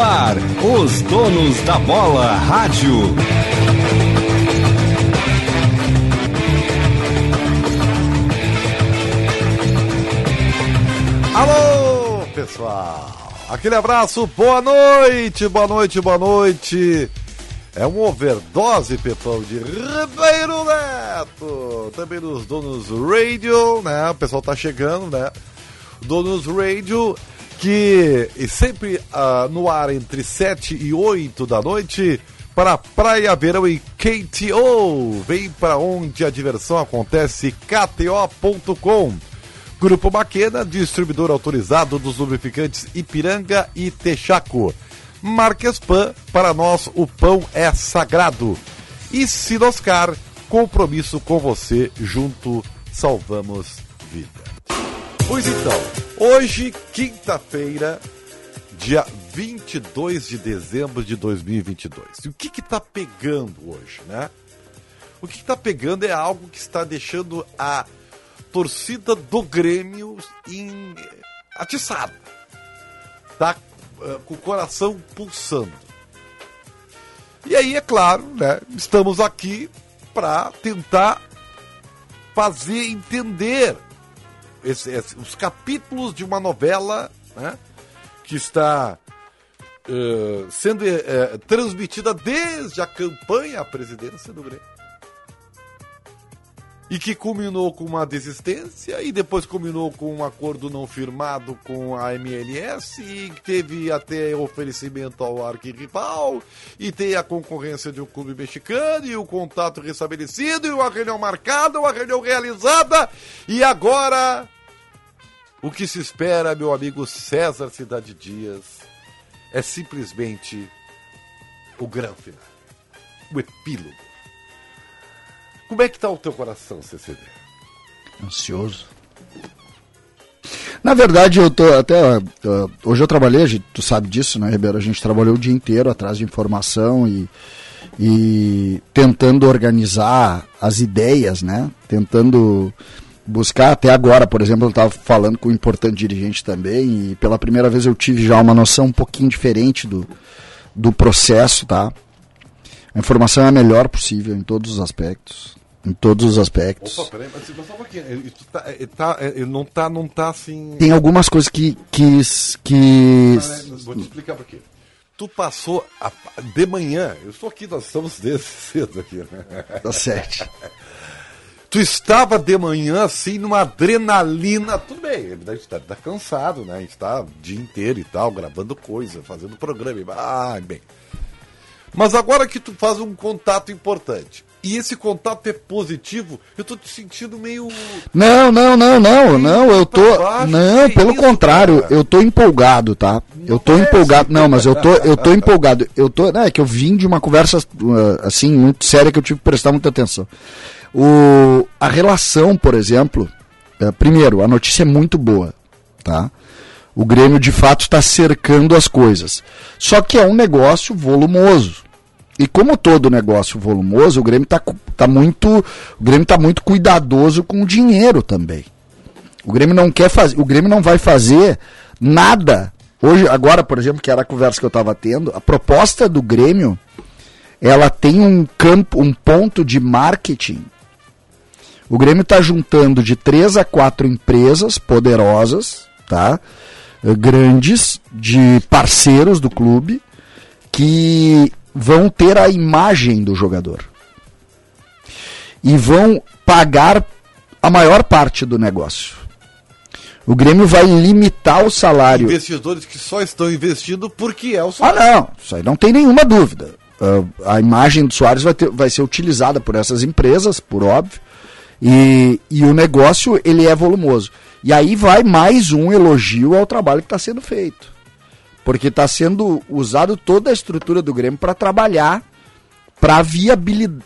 ar, os donos da bola rádio. Alô, pessoal. Aquele abraço, boa noite, boa noite, boa noite. É um overdose, pessoal, de Ribeiro Neto. Também nos Donos Radio, né? O pessoal tá chegando, né? Donos Radio, que sempre uh, no ar entre 7 e 8 da noite para Praia Verão e KTO. Vem para onde a diversão acontece, kto.com. Grupo Maquena, distribuidor autorizado dos lubrificantes Ipiranga e Texaco. Marques Pan, para nós o pão é sagrado. E Sinoscar, compromisso com você, junto salvamos vida. Pois então, hoje, quinta-feira, dia 22 de dezembro de 2022. E o que que tá pegando hoje, né? O que, que tá pegando é algo que está deixando a torcida do Grêmio em... atiçada. Tá uh, com o coração pulsando. E aí, é claro, né, estamos aqui para tentar fazer entender esse, esse, os capítulos de uma novela né, que está uh, sendo uh, transmitida desde a campanha à presidência do Grêmio e que culminou com uma desistência e depois culminou com um acordo não firmado com a MLS e teve até oferecimento ao arquirrival e tem a concorrência de um clube mexicano e o contato restabelecido e uma reunião marcada, uma reunião realizada. E agora o que se espera, meu amigo César Cidade Dias, é simplesmente o grande final, o epílogo como é que tá o teu coração, CCD? Ansioso. Na verdade, eu tô até. Uh, hoje eu trabalhei, tu sabe disso, né, Ribeiro? A gente trabalhou o dia inteiro atrás de informação e, e tentando organizar as ideias, né? Tentando buscar até agora, por exemplo, eu estava falando com um importante dirigente também e pela primeira vez eu tive já uma noção um pouquinho diferente do, do processo, tá? A informação é a melhor possível em todos os aspectos em todos os aspectos. Opa, peraí, mas só um pouquinho. Ele, tá, ele, tá, ele não tá, não tá assim. Tem algumas coisas que. que, que... Vou te explicar por quê. Tu passou a, de manhã, eu estou aqui, nós estamos desde cedo aqui, né? Tá certo. tu estava de manhã assim numa adrenalina, tudo bem, a gente tá, tá cansado, né? A gente tá o dia inteiro e tal, gravando coisa, fazendo programa. Ah, bem. Mas agora que tu faz um contato importante, e esse contato é positivo, eu tô te sentindo meio. Não, não, não, não, não, eu tô. Não, pelo contrário, eu tô empolgado, tá? Eu tô empolgado. Não, mas eu tô, eu tô empolgado. Eu tô. É que eu vim de uma conversa uh, assim, muito séria que eu tive que prestar muita atenção. O, a relação, por exemplo, uh, primeiro, a notícia é muito boa, tá? O Grêmio de fato está cercando as coisas. Só que é um negócio volumoso e como todo negócio volumoso, o Grêmio está tá muito, o Grêmio tá muito cuidadoso com o dinheiro também. O Grêmio não quer fazer, o Grêmio não vai fazer nada. Hoje, agora, por exemplo, que era a conversa que eu estava tendo, a proposta do Grêmio, ela tem um campo, um ponto de marketing. O Grêmio está juntando de três a quatro empresas poderosas, tá? Grandes, de parceiros do clube, que vão ter a imagem do jogador. E vão pagar a maior parte do negócio. O Grêmio vai limitar o salário. Investidores que só estão investindo porque é o salário. Ah, não. Isso aí não tem nenhuma dúvida. Uh, a imagem do Soares vai, ter, vai ser utilizada por essas empresas, por óbvio. E, e o negócio ele é volumoso. E aí vai mais um elogio ao trabalho que está sendo feito. Porque está sendo usado toda a estrutura do Grêmio para trabalhar, para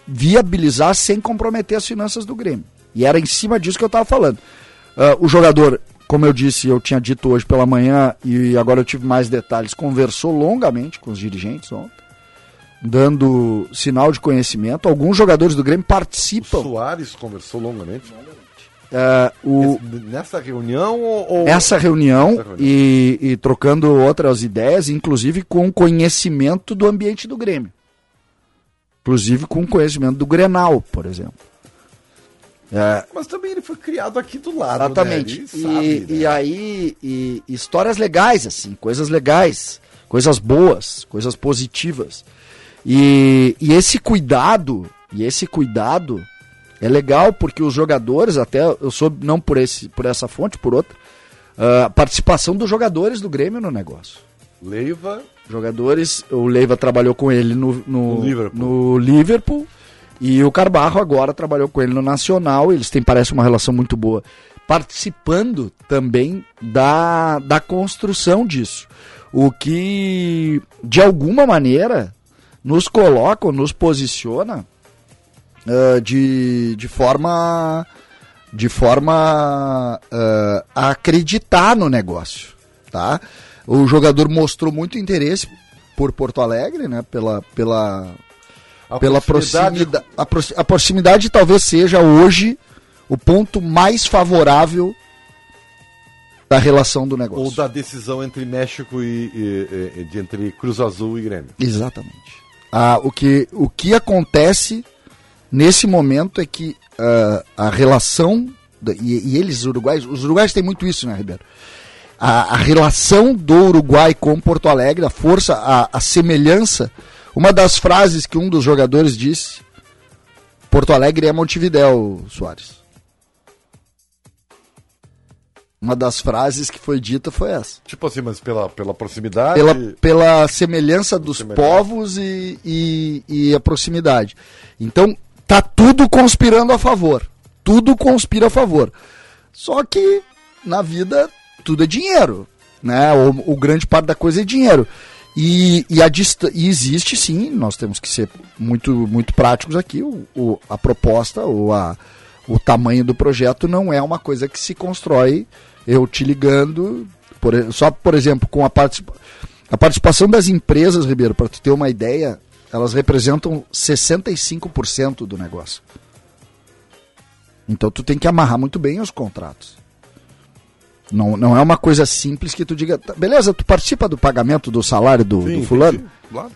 viabilizar sem comprometer as finanças do Grêmio. E era em cima disso que eu estava falando. Uh, o jogador, como eu disse, eu tinha dito hoje pela manhã e agora eu tive mais detalhes, conversou longamente com os dirigentes ontem, dando sinal de conhecimento. Alguns jogadores do Grêmio participam. O Soares conversou longamente. Uh, o, nessa reunião ou... Essa reunião, Essa reunião. E, e, trocando outras ideias, inclusive com conhecimento do ambiente do Grêmio. Inclusive com conhecimento do Grenal, por exemplo. É, Mas também ele foi criado aqui do lado. Né? Exatamente. Né? E, sabe, né? e aí, e, histórias legais, assim, coisas legais, coisas boas, coisas positivas. E, e esse cuidado, e esse cuidado é legal porque os jogadores, até eu soube, não por, esse, por essa fonte, por outra, a uh, participação dos jogadores do Grêmio no negócio. Leiva. Jogadores, o Leiva trabalhou com ele no, no, no Liverpool. No Liverpool e o Carbarro agora trabalhou com ele no Nacional, eles têm, parece, uma relação muito boa. Participando também da, da construção disso. O que, de alguma maneira, nos coloca, nos posiciona uh, de, de forma, de forma uh, a acreditar no negócio. Tá? O jogador mostrou muito interesse por Porto Alegre, né? Pela, pela, a pela proximidade... proximidade a, a proximidade talvez seja hoje o ponto mais favorável da relação do negócio. Ou da decisão entre México e, e, e de, entre Cruz Azul e Grêmio. Exatamente. Ah, o, que, o que acontece nesse momento é que uh, a relação e, e, eles, os uruguaios, os uruguaios têm muito isso, né, Ribeiro? A, a relação do Uruguai com Porto Alegre, a força, a, a semelhança uma das frases que um dos jogadores disse: Porto Alegre é Montevidéu, Soares. Uma das frases que foi dita foi essa. Tipo assim, mas pela, pela proximidade? Pela, pela semelhança dos semelhança. povos e, e, e a proximidade. Então, tá tudo conspirando a favor. Tudo conspira a favor. Só que na vida tudo é dinheiro. Né? O, o grande parte da coisa é dinheiro. E, e, a e existe sim, nós temos que ser muito, muito práticos aqui. O, o, a proposta ou a, o tamanho do projeto não é uma coisa que se constrói eu te ligando. Por, só, por exemplo, com a, participa a participação das empresas, Ribeiro, para tu ter uma ideia, elas representam 65% do negócio. Então tu tem que amarrar muito bem os contratos. Não, não é uma coisa simples que tu diga, tá, beleza, tu participa do pagamento do salário do, sim, do fulano? Claro.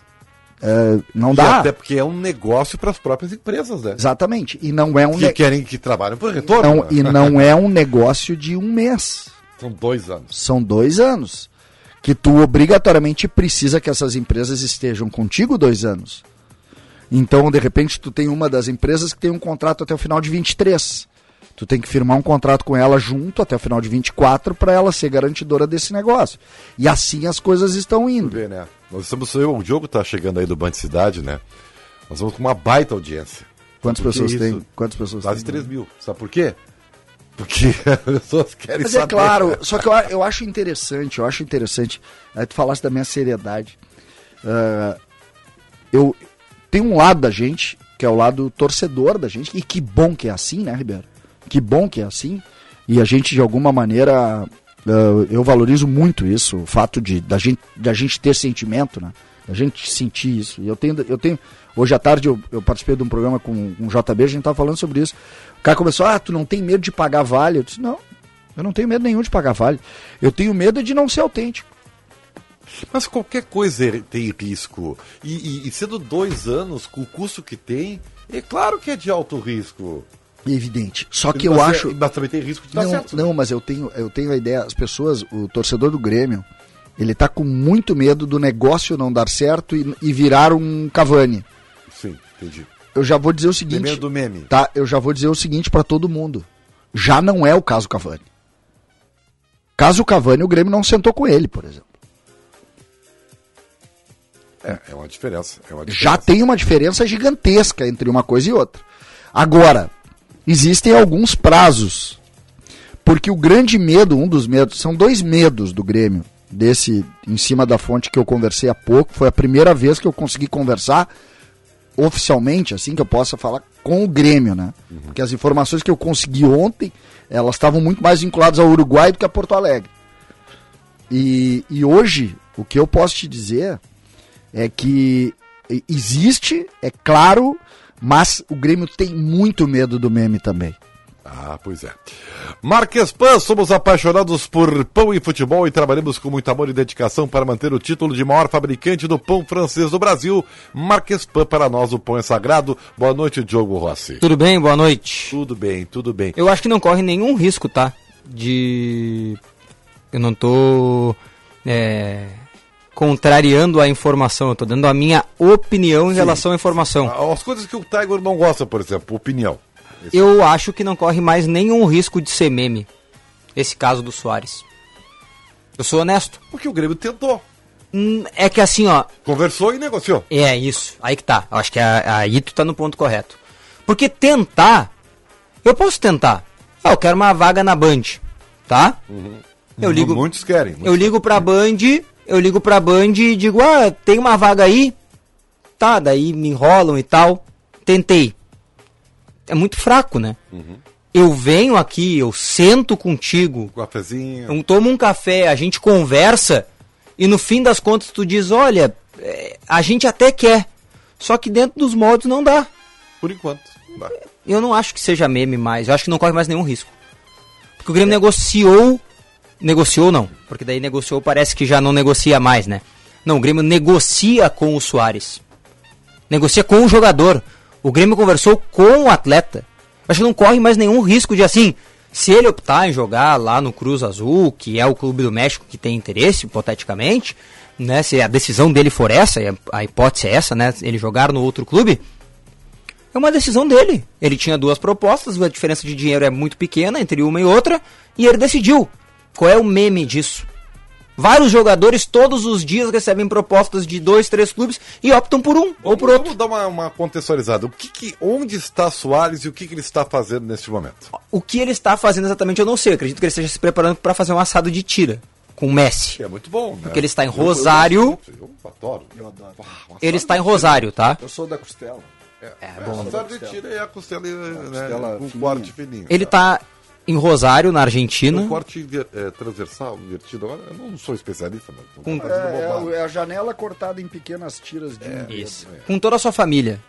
É, não dá. E até porque é um negócio para as próprias empresas, né? Exatamente. E não é um que ne... querem que trabalhem por retorno. Não, e não é um negócio de um mês. São dois anos. São dois anos. Que tu obrigatoriamente precisa que essas empresas estejam contigo dois anos. Então, de repente, tu tem uma das empresas que tem um contrato até o final de 23. Tu tem que firmar um contrato com ela junto até o final de 24 para ela ser garantidora desse negócio. E assim as coisas estão indo. Ver, né? Nós estamos, o Diogo está chegando aí do Band Cidade, né? Nós vamos com uma baita audiência. Quantas pessoas tem? Quantas pessoas Quase tem? 3 mil. Sabe por quê? Porque as pessoas querem Mas é saber. é claro, só que eu, eu acho interessante, eu acho interessante. Aí tu falasse da minha seriedade. Uh, eu tem um lado da gente, que é o lado torcedor da gente, e que bom que é assim, né, Ribeiro? que bom que é assim. E a gente, de alguma maneira, uh, eu valorizo muito isso, o fato de da gente, da gente ter sentimento, né? A gente sentir isso. E eu tenho, eu tenho. Hoje à tarde eu, eu participei de um programa com um JB, a gente estava falando sobre isso. O cara começou, ah, tu não tem medo de pagar vale? Eu disse, não, eu não tenho medo nenhum de pagar vale. Eu tenho medo de não ser autêntico. Mas qualquer coisa tem risco. E, e, e sendo dois anos, com o custo que tem, é claro que é de alto risco evidente. Só que mas eu é, acho. Mas também tem risco de não, dar certo. Não, mas eu tenho, eu tenho a ideia, as pessoas, o torcedor do Grêmio, ele tá com muito medo do negócio não dar certo e, e virar um Cavani. Sim, entendi. Eu já vou dizer o seguinte. Primeiro do meme. Tá, eu já vou dizer o seguinte para todo mundo. Já não é o caso Cavani. Caso Cavani, o Grêmio não sentou com ele, por exemplo. É, é uma diferença. É uma diferença. Já tem uma diferença gigantesca entre uma coisa e outra. Agora, existem alguns prazos. Porque o grande medo, um dos medos, são dois medos do Grêmio, desse em cima da fonte que eu conversei há pouco. Foi a primeira vez que eu consegui conversar oficialmente, assim que eu possa falar com o Grêmio, né? Uhum. Porque as informações que eu consegui ontem, elas estavam muito mais vinculadas ao Uruguai do que a Porto Alegre. E, e hoje, o que eu posso te dizer é que existe, é claro, mas o Grêmio tem muito medo do meme também. Ah, pois é. Marques Pan, somos apaixonados por pão e futebol e trabalhamos com muito amor e dedicação para manter o título de maior fabricante do pão francês do Brasil. Marques Pan, para nós o pão é sagrado. Boa noite, Diogo Rossi. Tudo bem? Boa noite. Tudo bem, tudo bem. Eu acho que não corre nenhum risco, tá? De. Eu não tô. É... Contrariando a informação, eu tô dando a minha opinião em Sim. relação à informação. As coisas que o Tiger não gosta, por exemplo, opinião. Eu acho que não corre mais nenhum risco de ser meme. Esse caso do Soares. Eu sou honesto. Porque o Grêmio tentou. Hum, é que assim, ó. Conversou e negociou. É, isso. Aí que tá. Eu acho que aí tu tá no ponto correto. Porque tentar. Eu posso tentar. Ah, eu quero uma vaga na Band. Tá? Uhum. Eu ligo. Muitos querem. Muitos eu ligo pra Band. Eu ligo pra Band e digo, ah, tem uma vaga aí? Tá, daí me enrolam e tal. Tentei é muito fraco, né? Uhum. Eu venho aqui, eu sento contigo, um cafezinho. eu tomo um café, a gente conversa e no fim das contas tu diz, olha, é, a gente até quer, só que dentro dos modos não dá. Por enquanto. Dá. Eu não acho que seja meme mais, eu acho que não corre mais nenhum risco. Porque o Grêmio é. negociou, negociou não, porque daí negociou parece que já não negocia mais, né? Não, o Grêmio negocia com o Soares. Negocia com o jogador. O Grêmio conversou com o atleta. Acho que não corre mais nenhum risco de assim, se ele optar em jogar lá no Cruz Azul, que é o clube do México que tem interesse, hipoteticamente, né, se a decisão dele for essa, a hipótese é essa, né, ele jogar no outro clube, é uma decisão dele. Ele tinha duas propostas, a diferença de dinheiro é muito pequena entre uma e outra, e ele decidiu. Qual é o meme disso? Vários jogadores todos os dias recebem propostas de dois, três clubes e optam por um ou por outro. Vamos dar uma, uma contextualizada. O que, que onde está Soares e o que, que ele está fazendo neste momento? O que ele está fazendo exatamente eu não sei. Eu acredito que ele esteja se preparando para fazer um assado de tira com o Messi. É muito bom, né? Porque ele está em Rosário. Eu, eu, eu adoro. Eu adoro. ele está em Rosário, tá? Eu sou da costela. É, é bom. Assado de tira e a costela, né, costela com corte fininho. Ele está em Rosário, na Argentina. Um corte é, transversal, invertido. Eu não sou especialista, mas com... é, é, a janela cortada em pequenas tiras de. É, isso. É. Com toda a sua família.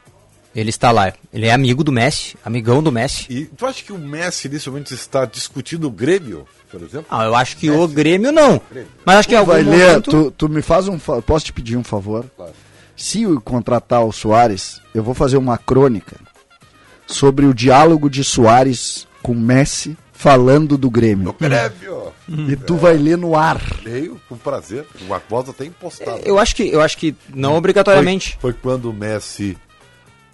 Ele está lá. Ele é amigo do Messi, amigão do Messi. E tu acha que o Messi nesse momento está discutindo o Grêmio, por exemplo? Ah, eu acho que Messi. o Grêmio não. Grêmio. Mas acho que algum vai ler, tu, tu, me faz um posso te pedir um favor? Claro. Se eu contratar o Soares, eu vou fazer uma crônica sobre o diálogo de Soares com Messi falando do Grêmio. Do Grêmio. E tu é. vai ler no ar. Leio com prazer. O Aquosa tem postado. Eu acho que eu acho que não obrigatoriamente. Foi, foi quando o Messi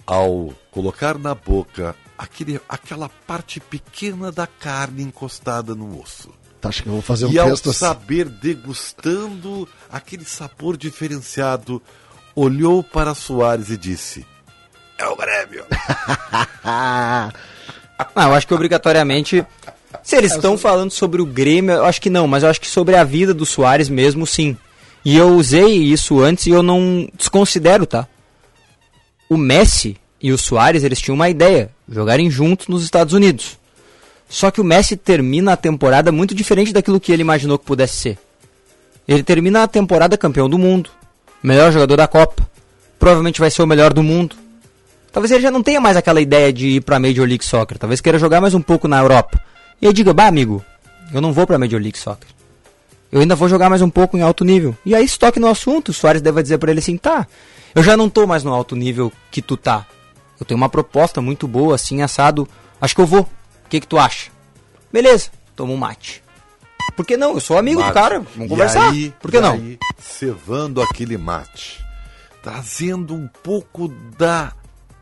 ao colocar na boca aquele, aquela parte pequena da carne encostada no osso. Tá, acho que eu vou fazer um e texto ao assim. saber degustando aquele sabor diferenciado, olhou para Soares e disse: "É o Grêmio". Não, eu acho que obrigatoriamente se eles estão falando sobre o Grêmio, eu acho que não, mas eu acho que sobre a vida do Soares mesmo, sim. E eu usei isso antes e eu não desconsidero, tá? O Messi e o Soares, eles tinham uma ideia, jogarem juntos nos Estados Unidos. Só que o Messi termina a temporada muito diferente daquilo que ele imaginou que pudesse ser. Ele termina a temporada campeão do mundo, melhor jogador da Copa, provavelmente vai ser o melhor do mundo. Talvez ele já não tenha mais aquela ideia de ir para Major League Soccer, talvez queira jogar mais um pouco na Europa. E aí diga, bah, amigo, eu não vou pra Major League Soccer. Eu ainda vou jogar mais um pouco em alto nível. E aí, se toque no assunto, o Soares deve dizer para ele assim, tá, eu já não tô mais no alto nível que tu tá. Eu tenho uma proposta muito boa, assim, assado. Acho que eu vou. O que que tu acha? Beleza, toma um mate. Por que não? Eu sou amigo mate. do cara, vamos conversar. Aí, Por que não? Aí, cevando aquele mate, trazendo um pouco da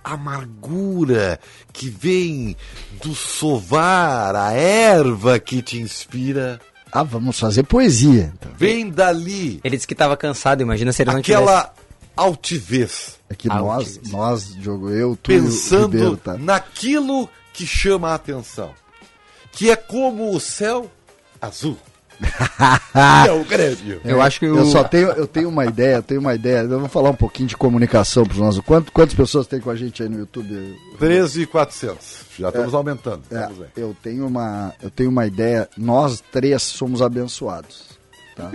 amargura que vem do sovar, a erva que te inspira. Ah, vamos fazer poesia. Então. Vem dali. Ele disse que estava cansado, imagina se ele não Aquela tivesse. altivez. É que nós, nós, Diogo, eu, tu Pensando Ribeiro, tá? naquilo que chama a atenção. Que é como o céu azul. É o Grêmio. Eu acho que eu... eu só tenho, eu tenho uma ideia, eu tenho uma ideia. Eu vou falar um pouquinho de comunicação para nossos. Quanto, quantas pessoas tem com a gente aí no YouTube? 13,400. Já estamos é, aumentando. É, eu tenho uma, eu tenho uma ideia. Nós três somos abençoados. Tá?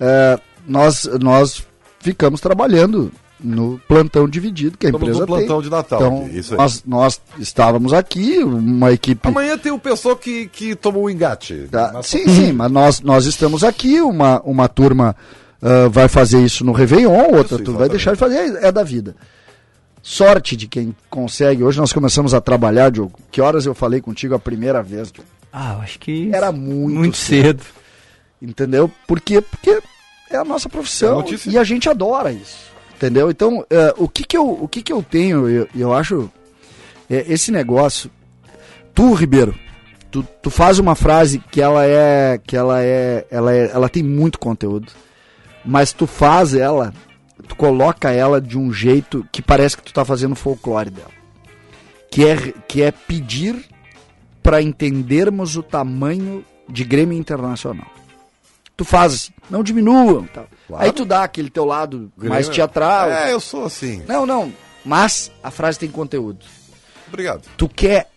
É, nós, nós ficamos trabalhando no plantão dividido que a Estamos empresa no plantão tem. de Natal Então, aqui, isso aí. nós, nós estávamos aqui, uma equipe... Amanhã tem o pessoal que, que tomou o engate. Tá, Mas- Sim, sim, mas nós, nós estamos aqui, uma, uma turma ah, vai fazer isso no Réveillon, outra turma vai deixar de fazer, é da vida. Sorte de quem consegue. Hoje nós começamos a trabalhar, Diogo. Que horas eu falei contigo a primeira vez, Diogo? Ah, eu acho que. Era muito, muito cedo. Entendeu? Por quê? Porque é a nossa É a profissão notícia. e a gente adora isso. Entendeu? Então, eh, o, que, que, eu, o que, que eu tenho, eu, eu acho, é, esse negócio. Tu, Ribeiro, tu, tu faz uma frase que ela é. que ela é, ela é. Ela tem muito conteúdo. Mas tu faz ela, tu coloca ela de um jeito que parece que tu tá fazendo folclore dela. Que é, que é pedir para entendermos o tamanho de Grêmio Internacional. Tu faz assim, não diminuam. Tal. Claro. Aí tu dá aquele teu lado mais Grêmio- teatral. É, eu sou assim. Não, não. Mas a frase tem conteúdo. Obrigado. Tu quer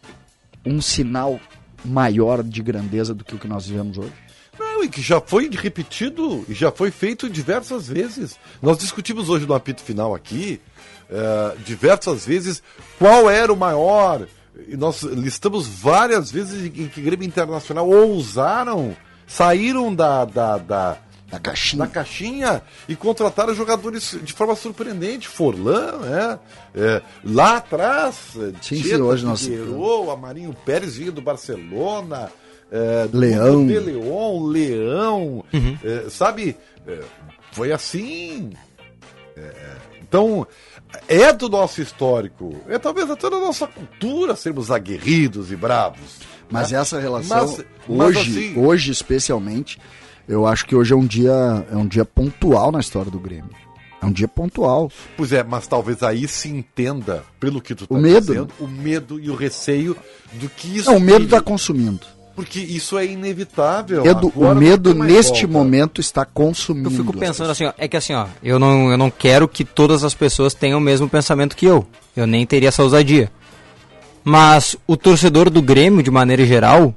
um sinal maior de grandeza do que o que nós vivemos hoje? Não, e que já foi repetido e já foi feito diversas vezes. Nós discutimos hoje no apito final aqui, eh, diversas vezes, qual era o maior. E nós listamos várias vezes em que Grêmio Internacional ousaram, saíram da, da, da, Da caixinha. da caixinha e contrataram jogadores de forma surpreendente. Forlan, né? É, lá atrás, Sim, Tieta, sim, hoje nós- Figueiredo, Amarinho Pérez vinha do Barcelona. é, Leão. De Leon, Leão, é, sabe? É, foi assim. É, então, é do nosso histórico. É talvez até da nossa cultura sermos aguerridos e bravos. Mas né? essa relação, Mas- mas hoje, assim- hoje especialmente, eu acho que hoje é um dia, é um dia pontual na história do Grêmio. É um dia pontual. Pois é, mas talvez aí se entenda, pelo que tu tá O medo, dizendo, o medo e o receio do que isso. Não, o medo está consumindo. Porque isso é inevitável. Edu, o medo neste volta. momento está consumindo. Eu fico pensando assim, ó, é que assim, ó, eu não, eu não quero que todas as pessoas tenham o mesmo pensamento que eu. Eu nem teria essa ousadia. Mas o torcedor do Grêmio, de maneira geral,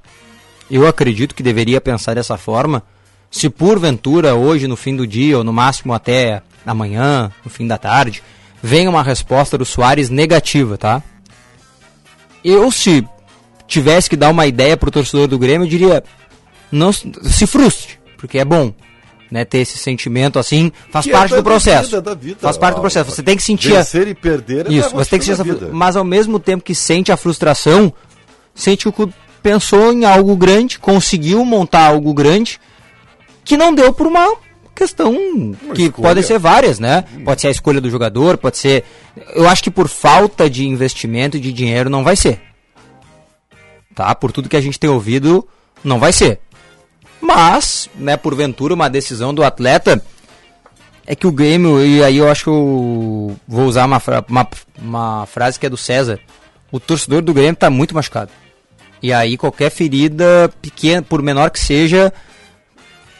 eu acredito que deveria pensar dessa forma. Se porventura, hoje, no fim do dia, ou no máximo até amanhã, no fim da tarde, vem uma resposta do Soares negativa, tá? Eu, se tivesse que dar uma ideia pro torcedor do Grêmio, eu diria: não se frustre, porque é bom. Né, ter esse sentimento assim, faz Que é parte da do processo. vida, da vida. faz parte do processo. Você tem que sentir a- e perder é isso, você tem que sentir essa. Mas ao mesmo tempo que sente a frustração, sente que o clube pensou em algo grande, conseguiu montar algo grande, que não deu por uma questão que escolha. podem ser várias, né? Pode ser a escolha do jogador, pode ser. Eu acho que por falta de investimento e de dinheiro não vai ser. Tá? Por tudo que a gente tem ouvido, não vai ser. Mas, né, porventura, uma decisão do atleta é que o Grêmio, e aí eu acho que eu vou usar uma, fra- uma, uma frase que é do César. O torcedor do Grêmio tá muito machucado. E aí qualquer ferida pequena, por menor que seja,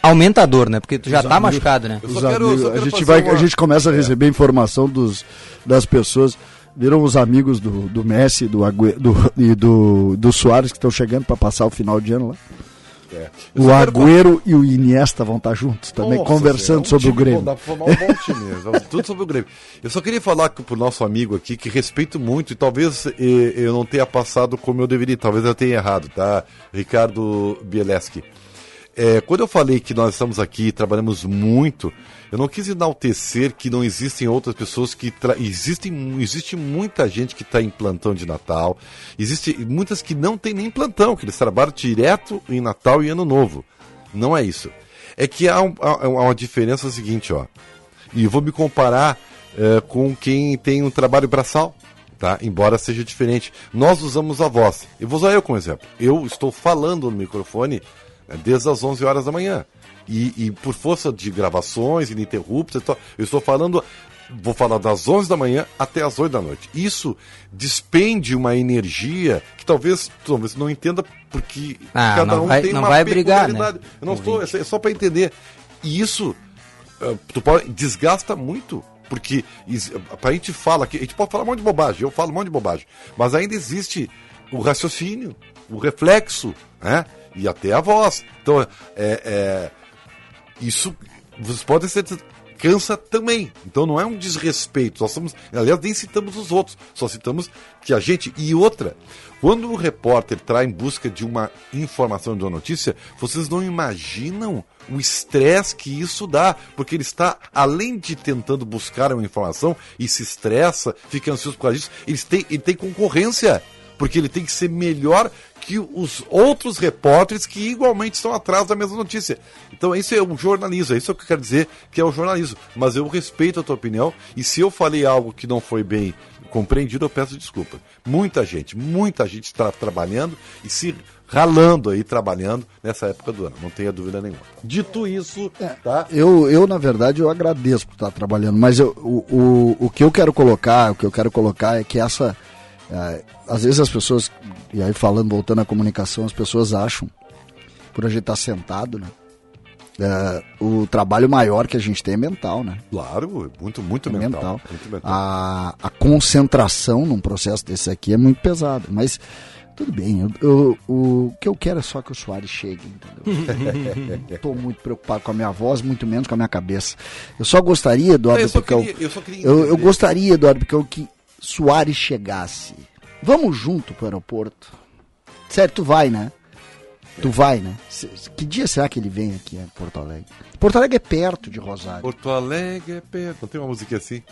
aumenta a dor, né? Porque tu já Os tá amigos- machucado, né? Os quero- amigos- a, gente vai, uma- a gente começa a receber informação dos, das pessoas. Viram os amigos do, do Messi do do, e do, do Soares que estão chegando para passar o final de ano lá. É. O só quero Agüero e o Iniesta vão estar juntos também, Nossa conversando Senhora, um sobre o Grêmio. bom, Dá pra formar um bom time. vamos- Tudo sobre o Grêmio. Eu só queria falar com- pro nosso amigo aqui, que respeito muito, e talvez eh, eu não tenha passado como eu deveria, talvez eu tenha errado, tá? Ricardo Bieleski. É, quando eu falei que nós estamos aqui e trabalhamos muito, eu não quis enaltecer que não existem outras pessoas que. Existem, existe muita gente que está em plantão de Natal, existe muitas que não tem nem plantão, que eles trabalham direto em Natal e Ano Novo. Não é isso. É que há, um- há- uma diferença seguinte, ó. E vou me comparar eh, com quem tem um trabalho braçal, tá? Embora seja diferente. Nós usamos a voz. Eu vou usar eu como exemplo. Eu estou falando no microfone desde as 11 horas da manhã. E, e por força de gravações ininterruptas, eu estou- eu estou falando, vou falar das 11 da manhã até as 8 da noite. Isso despende uma energia que talvez, talvez não entenda porque Ah, cada não um vai- tem não uma vai brigar, né? Eu não estou, é só- é para entender. E isso Uh, tu pode, desgasta muito. Porque a gente fala aqui, a gente pode falar um monte de bobagem, eu falo um monte de bobagem, mas ainda existe o raciocínio, o reflexo, né? E até a voz. Então, é, é, isso, vocês podem ser cansa também. Então não é um desrespeito. Nós estamos, aliás, nem citamos os outros, só citamos que a gente. E outra, quando o repórter traz em busca de uma informação de uma notícia, vocês não imaginam o estresse que isso dá, porque ele está, além de tentando buscar uma informação e se estressa, fica ansioso por causa disso, ele tem, ele tem concorrência, porque ele tem que ser melhor que os outros repórteres que igualmente estão atrás da mesma notícia. Então isso é um jornalismo, é isso que eu quero dizer que é o jornalismo. Mas eu respeito a tua opinião e se eu falei algo que não foi bem compreendido, eu peço desculpa. Muita gente, muita gente está trabalhando e se ralando aí, trabalhando nessa época do ano, não tenha dúvida nenhuma. Dito isso, É, tá? Eu, eu, na verdade, eu agradeço por estar trabalhando, mas eu, o, o, o que eu quero colocar, o que eu quero colocar é que essa. É, às vezes as pessoas, e aí falando, voltando à comunicação, as pessoas acham, por a gente estar sentado, né? é, o trabalho maior que a gente tem é mental, né? Claro, muito, muito É mental. mental. Muito mental. A, a concentração num processo desse aqui é muito pesada, mas tudo bem. Eu, eu- o que eu quero é só que o Soares chegue, entendeu? Estou muito preocupado com a minha voz, muito menos com a minha cabeça. Eu só gostaria, Eduardo eu, só queria, eu só queria eu, eu entender. gostaria, Eduardo Picão, que Soares chegasse. Vamos junto pro aeroporto. Sério, tu vai, né? Tu vai, né? Que dia será que ele vem aqui em Porto Alegre? Porto Alegre é perto de Rosário. Porto Alegre é perto. Não tem uma música assim?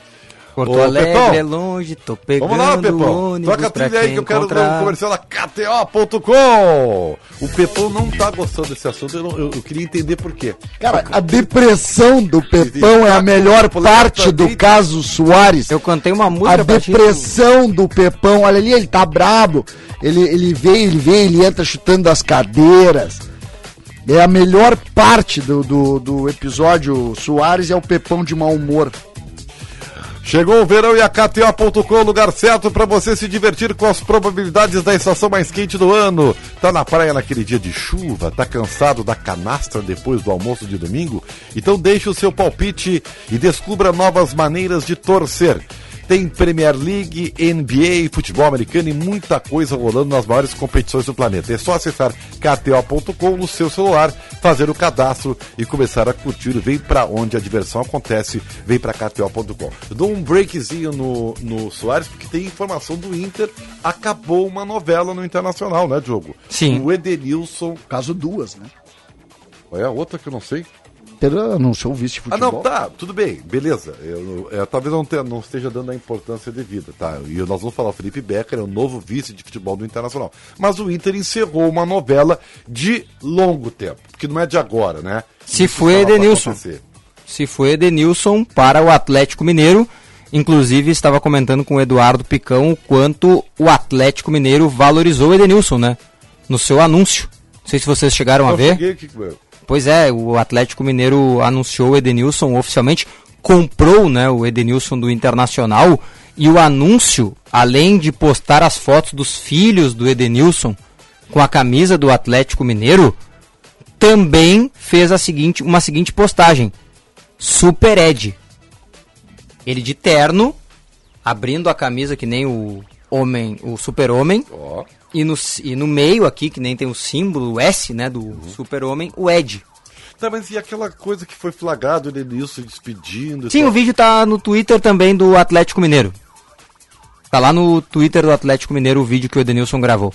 Porto Ô, Alegre Pepão, é longe, tô pegando Vamos lá, Pepão. ônibus Toca a trilha aí que eu quero dar um encontrar. comercial da KTO.com. O Pepão não tá gostando desse assunto, eu, não- eu- eu queria entender por quê. Cara, a depressão do Pepão é a melhor parte do caso Soares. Eu cantei uma A música pra ti, depressão do Pepão, olha ali, ele tá brabo. Ele, ele vem, ele vem, ele entra chutando as cadeiras. É a melhor parte do, do, do episódio Soares é o Pepão de mau humor. Chegou o verão e a KTO.com, o lugar certo para você se divertir com as probabilidades da estação mais quente do ano. Tá na praia naquele dia de chuva, tá cansado da canastra depois do almoço de domingo? Então deixe o seu palpite e descubra novas maneiras de torcer. Tem Premier League, NBA, futebol americano e muita coisa rolando nas maiores competições do planeta. É só acessar kto.com no seu celular, fazer o cadastro e começar a curtir. Vem pra onde a diversão acontece, vem pra kto.com. Eu dou um breakzinho no, no Soares, porque tem informação do Inter. Acabou uma novela no Internacional, né, Diogo? Sim. O Edenilson. Caso duas, né? Qual é a outra que eu não sei? Ele anunciou o vice de Ah, futebol. não, tá, tudo bem, beleza. Eu, eu- talvez eu não, tenha- não esteja dando a importância devida, tá? E nós vamos falar, o Felipe Becker é o novo vice de futebol do Internacional. Mas o Inter encerrou uma novela de longo tempo, porque não é de agora, né? Se Isso foi Edenilson. se foi Edenilson para o Atlético Mineiro. Inclusive, estava comentando com o Eduardo Picão o quanto o Atlético Mineiro valorizou o Edenilson, né? No seu anúncio. Não sei se vocês chegaram a Eu ver. cheguei aqui, meu. Pois é, o Atlético Mineiro anunciou o Edenilson oficialmente, comprou né, o Edenilson do Internacional e o anúncio, além de postar as fotos dos filhos do Edenilson com a camisa do Atlético Mineiro, também fez a seguinte, uma seguinte postagem: Super Ed. Ele de terno, abrindo a camisa que nem o homem, o super-homem, Ó, e no, e no meio aqui, que nem tem o símbolo, o S, né, do super-homem, o Ed. Tá, mas e aquela coisa que foi flagrado, o Edenilson despedindo? e Sim, tal? o vídeo tá no Twitter também do Atlético Mineiro. Tá lá no Twitter do Atlético Mineiro o vídeo que o Edenilson gravou.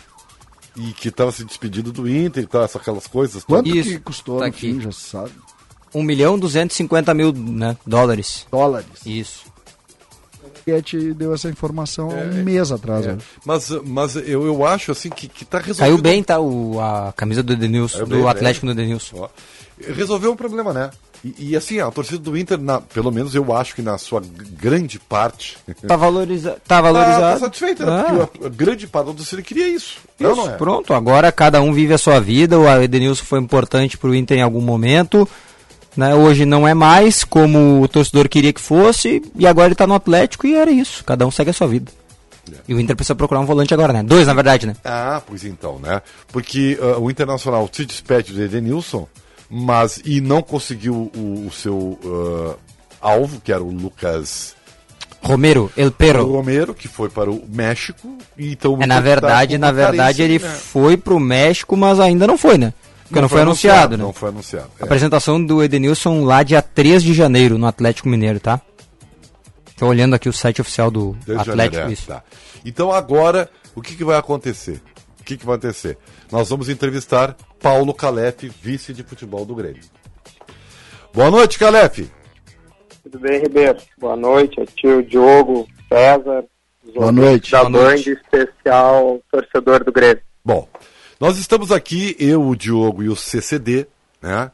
E que tava se despedindo do Inter e tal, essas aquelas coisas. Quanto Isso, que custou tá no aqui. fim, já se sabe? 1 milhão 250 mil né, dólares. Dólares. Isso. O Guedes deu essa informação há um mês atrás. É, né? mas mas eu, eu acho assim que, que tá resolvido. Caiu bem, tá? O, a camisa do Edenilson, Caiu do bem, Atlético né? do Edenilson. Ó, Resolveu um problema, né? E, e, assim, a torcida do Inter, na- pelo menos eu acho que na sua grande parte. Tá, valoriza tá Tá, valorizado. tá satisfeita, né? Ah. Porque a, a grande parte da torcida queria isso. Não, Isso, não é? Pronto, agora cada um vive a sua vida. O Edenilson foi importante pro Inter em algum momento. Né? Hoje não é mais como o torcedor queria que fosse. E agora ele tá no Atlético e era isso. Cada um segue a sua vida. E o Inter precisa procurar um volante agora, né? Dois, na verdade, né? Ah, pois então, né? Porque ah, o Internacional se despede do Edenilson, mas e não conseguiu o, o seu ah, alvo, que era o Lucas Romero, El Perro. Romero, que foi para o México. Então o É, na tá verdade, na verdade carência, ele né? foi pro México, mas ainda não foi, né? Porque não, não foi, anunciado, anunciado, né? Não foi anunciado. É. Apresentação do Edenilson lá dia 3 de janeiro, no Atlético Mineiro, tá? Estou olhando aqui o site oficial do Atlético. Janeiro, é, isso. Tá. Então agora, o que, que vai acontecer? O que, que vai acontecer? Nós vamos entrevistar Paulo Calef, vice de futebol do Grêmio. Boa noite, Calef. Tudo bem, Ribeiro? Boa noite, tio Diogo, César. Boa noite. Da Boa noite. especial, torcedor do Grêmio. Bom, nós estamos aqui, eu, o Diogo e o CCD, né?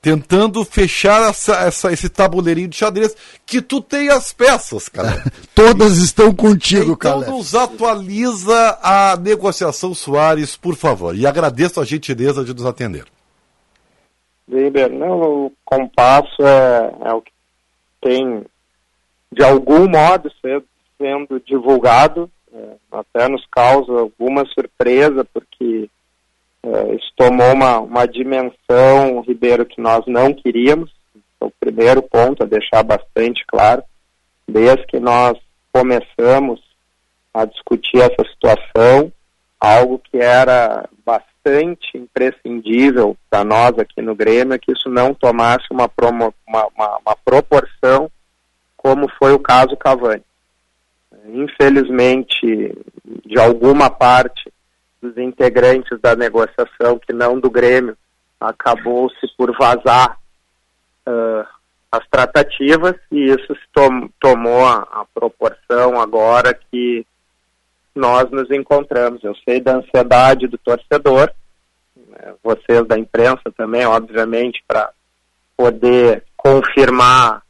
Tentando fechar essa, essa, esse tabuleirinho de xadrez que tu tem as peças, cara. Todas estão contigo, cara. Então nos atualiza a negociação Soares, por favor. E agradeço a gentileza de nos atender. Weber, não, o compasso é, é o que tem, de algum modo, sendo divulgado, é, até nos causa alguma surpresa, porque é, isso tomou uma, uma dimensão, Ribeiro, que nós não queríamos. É o primeiro ponto a deixar bastante claro. Desde que nós começamos a discutir essa situação, algo que era bastante imprescindível para nós aqui no Grêmio, é que isso não tomasse uma, promo, uma, uma, uma proporção como foi o caso Cavani. Infelizmente, de alguma parte dos integrantes da negociação, que não do Grêmio, acabou-se por vazar uh, as tratativas e isso tom tomou a, a, proporção agora que nós nos encontramos. Eu sei da ansiedade do torcedor, né, vocês da imprensa também, obviamente, para poder confirmar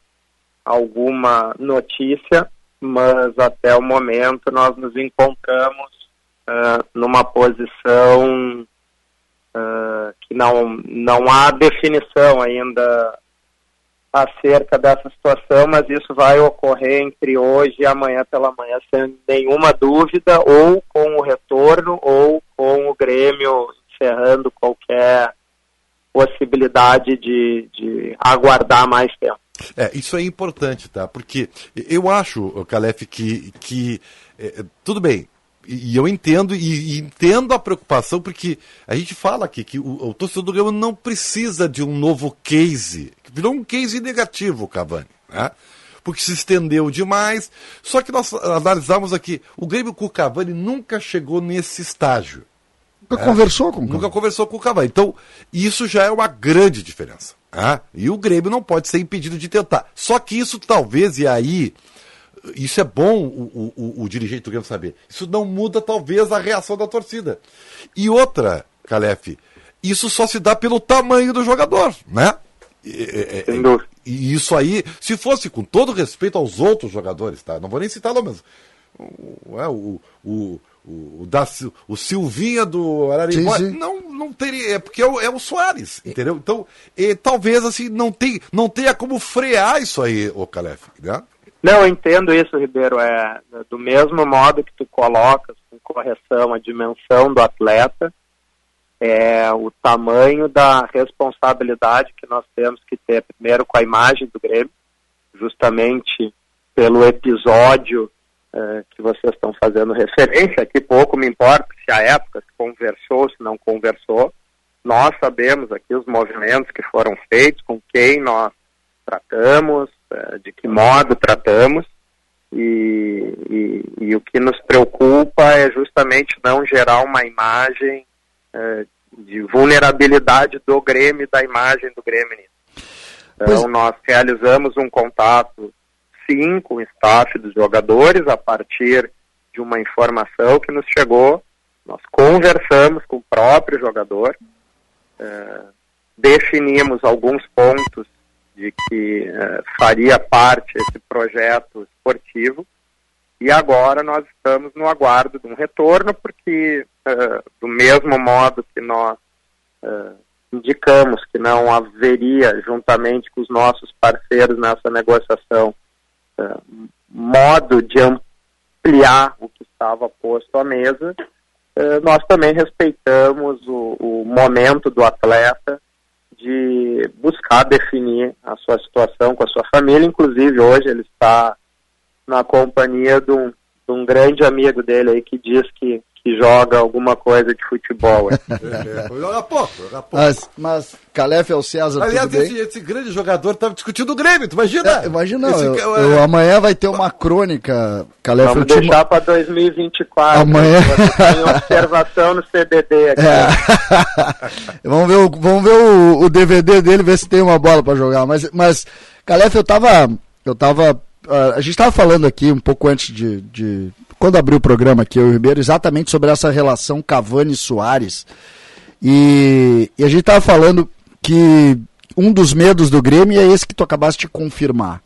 alguma notícia, mas até o momento nós nos encontramos uh, numa posição uh, que não, não há definição ainda acerca dessa situação, mas isso vai ocorrer entre hoje e amanhã pela manhã, sem nenhuma dúvida, ou com o retorno, ou com o Grêmio encerrando qualquer possibilidade de, de aguardar mais tempo. É, isso é importante, tá? Porque eu acho, Calef, que, que é, tudo bem, e, eu entendo, e, e, entendo a preocupação, porque a gente fala aqui que o, o torcedor do Grêmio não precisa de um novo case. Virou um case negativo, Cavani. Né? Porque se estendeu demais. Só que nós analisamos aqui, o Grêmio com o Cavani nunca chegou nesse estágio. Nunca né? conversou com o Cavani. Nunca conversou com o Cavani. Então, isso já é uma grande diferença. Né? E o Grêmio não pode ser impedido de tentar. Só que isso talvez, e aí isso é bom o, o, o, dirigente do Grêmio saber. Isso não muda, talvez, a reação da torcida. E outra, Calef, isso só se dá pelo tamanho do jogador, né? E, e, isso aí, se fosse com todo respeito aos outros jogadores, tá? Não vou nem citar lo mesmo. O, é, o, o, o, da, o Silvinha do Araribó, não, não teria, é porque é o, é o Soares, entendeu? Então, e, talvez assim, não, tem, não tenha como frear isso aí, o Calef, né? Não, eu entendo isso, Ribeiro. É do mesmo modo que tu colocas com correção a dimensão do atleta, é o tamanho da responsabilidade que nós temos que ter primeiro com a imagem do Grêmio, justamente pelo episódio é, que vocês estão fazendo referência, que pouco me importa se a época se conversou, se não conversou. Nós sabemos aqui os movimentos que foram feitos, com quem nós tratamos, de que modo tratamos, e, e, e, o que nos preocupa é justamente não gerar uma imagem é, de vulnerabilidade do Grêmio da imagem do Grêmio. Então, nós realizamos um contato, sim, com o staff dos jogadores, a partir de uma informação que nos chegou. Nós conversamos com o próprio jogador, é, definimos alguns pontos de que uh, faria parte esse projeto esportivo. E agora nós estamos no aguardo de um retorno, porque, uh, do mesmo modo que nós uh, indicamos que não haveria, juntamente com os nossos parceiros nessa negociação, modo de ampliar o que estava posto à mesa, nós também respeitamos o, o momento do atleta de buscar definir a sua situação com a sua família. Inclusive, hoje ele está na companhia de um, de um grande amigo dele aí que diz que, que joga alguma coisa de futebol. É, é, joga pouco, joga pouco. Mas, mas Calef é o César, Aliás, tudo bem? esse, esse grande jogador estava discutindo o Grêmio, tu imagina? É, imagina, Esse eu, ca- eu- amanhã vai ter uma crônica, Calef, eu Vamos te deixar para 2024. Amanhã- tem observação no CDD aqui. É. vamos ver, o, vamos ver o, o DVD dele, ver se tem uma bola pra jogar. Mas, mas Calef, eu tava. Eu tava. ah, a gente tava falando aqui um pouco antes de. de- quando abriu o programa aqui, eu e o Ribeiro, exatamente sobre essa relação Cavani e. E, a gente tava falando que um dos medos do Grêmio é esse que tu acabaste de confirmar.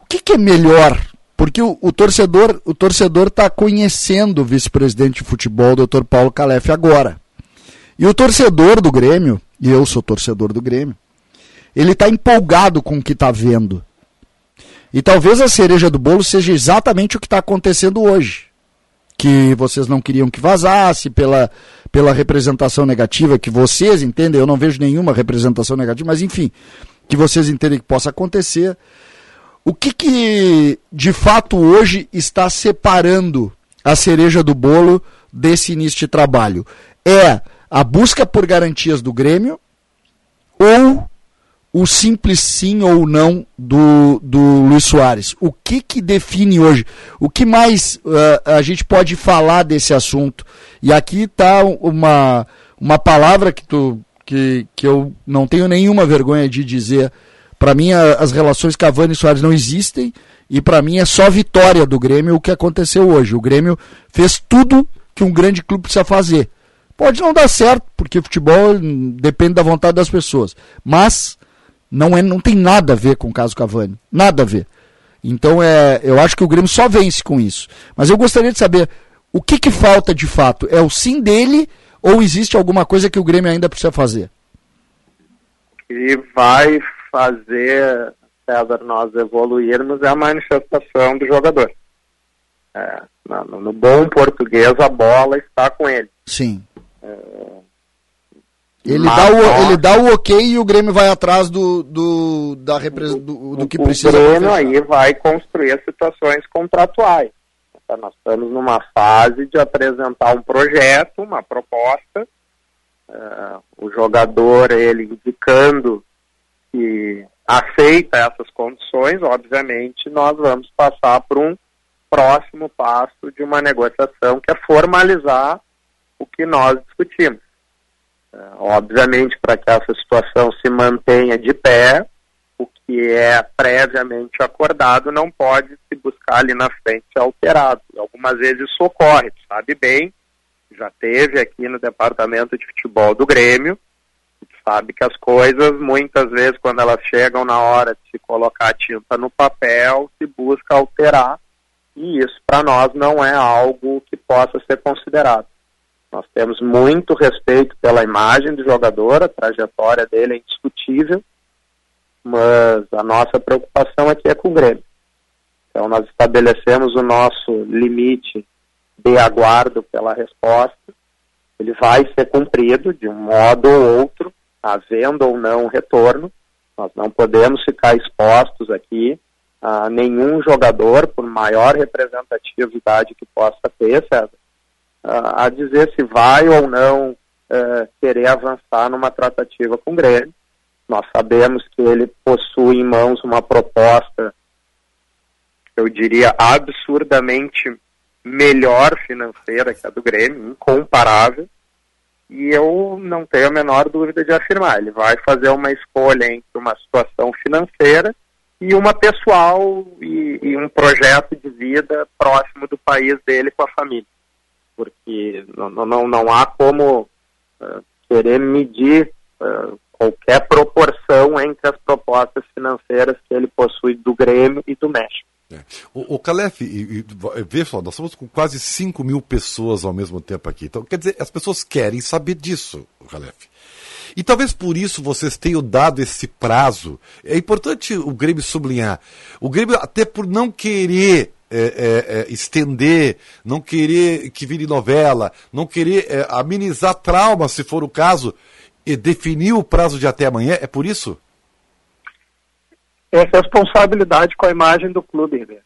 O que, que é melhor? Porque o, o torcedor o torcedor está conhecendo o vice-presidente de futebol, Dr. Paulo Calef, agora. E o torcedor do Grêmio, e eu sou torcedor do Grêmio, ele está empolgado com o que está vendo. E talvez a cereja do bolo seja exatamente o que está acontecendo hoje. Que vocês não queriam que vazasse pela, pela representação negativa que vocês entendem, eu não vejo nenhuma representação negativa, mas enfim, que vocês entendem que possa acontecer. O que, que de fato hoje está separando a cereja do bolo desse início de trabalho? É a busca por garantias do Grêmio ou o simples sim ou não do, do Luiz Soares? O que, que define hoje? O que mais uh, a gente pode falar desse assunto? E aqui está uma, uma palavra que, tu, que, que eu não tenho nenhuma vergonha de dizer. Para mim, a, as relações Cavani e Soares não existem. E para mim é só vitória do Grêmio o que aconteceu hoje. O Grêmio fez tudo que um grande clube precisa fazer. Pode não dar certo, porque futebol depende da vontade das pessoas. Mas não, é, não tem nada a ver com o caso Cavani. Nada a ver. Então é, eu acho que o Grêmio só vence com isso. Mas eu gostaria de saber o que, que falta de fato. É o sim dele ou existe alguma coisa que o Grêmio ainda precisa fazer? que vai fazer, César, nós evoluirmos é a manifestação do jogador. É, no, no bom português, a bola está com ele. Sim. Ele, Mas dá o, nós- ele dá o ok e o Grêmio vai atrás do, do, da repres- do, do que o precisa. pra Grêmio aí vai construir as situações contratuais. Então, nós estamos numa fase de apresentar um projeto, uma proposta, eh, o jogador ele indicando que aceita essas condições, obviamente nós vamos passar por um próximo passo de uma negociação que é formalizar o que nós discutimos. Eh, obviamente, para que essa situação se mantenha de pé, o que é previamente acordado não pode se buscar ali na frente alterado. Algumas vezes isso ocorre, sabe bem, já teve aqui no departamento de futebol do Grêmio, sabe que as coisas, muitas vezes, quando elas chegam na hora de se colocar a tinta no papel, se busca alterar, e isso para nós não é algo que possa ser considerado. Nós temos muito respeito pela imagem do jogador, a trajetória dele é indiscutível, mas a nossa preocupação aqui é com o Grêmio. Então nós estabelecemos o nosso limite de aguardo pela resposta. Ele vai ser cumprido de um modo ou outro, havendo ou não retorno. Nós não podemos ficar expostos aqui a nenhum jogador, por maior representatividade que possa ter, César, a dizer se vai ou não eh, querer avançar numa tratativa com o Grêmio. Nós sabemos que ele possui em mãos uma proposta, eu diria, absurdamente melhor financeira que a do Grêmio, incomparável. E eu não tenho a menor dúvida de afirmar. Ele vai fazer uma escolha entre uma situação financeira e uma pessoal e, e um projeto de vida próximo do país dele com a família. Porque não, não, não há como uh, querer medir uh, qualquer proporção entre as propostas financeiras que ele possui do Grêmio e do México. É. O, o Calef, e, e, vê só, nós estamos com quase 5 mil pessoas ao mesmo tempo aqui. Então, quer dizer, as pessoas querem saber disso, Calef. E talvez por isso vocês tenham dado esse prazo. É importante o Grêmio sublinhar. O Grêmio, até por não querer é, é, é, estender, não querer que vire novela, não querer é, amenizar trauma, se for o caso, e definir o prazo de até amanhã, é por isso? É responsabilidade com a imagem do clube.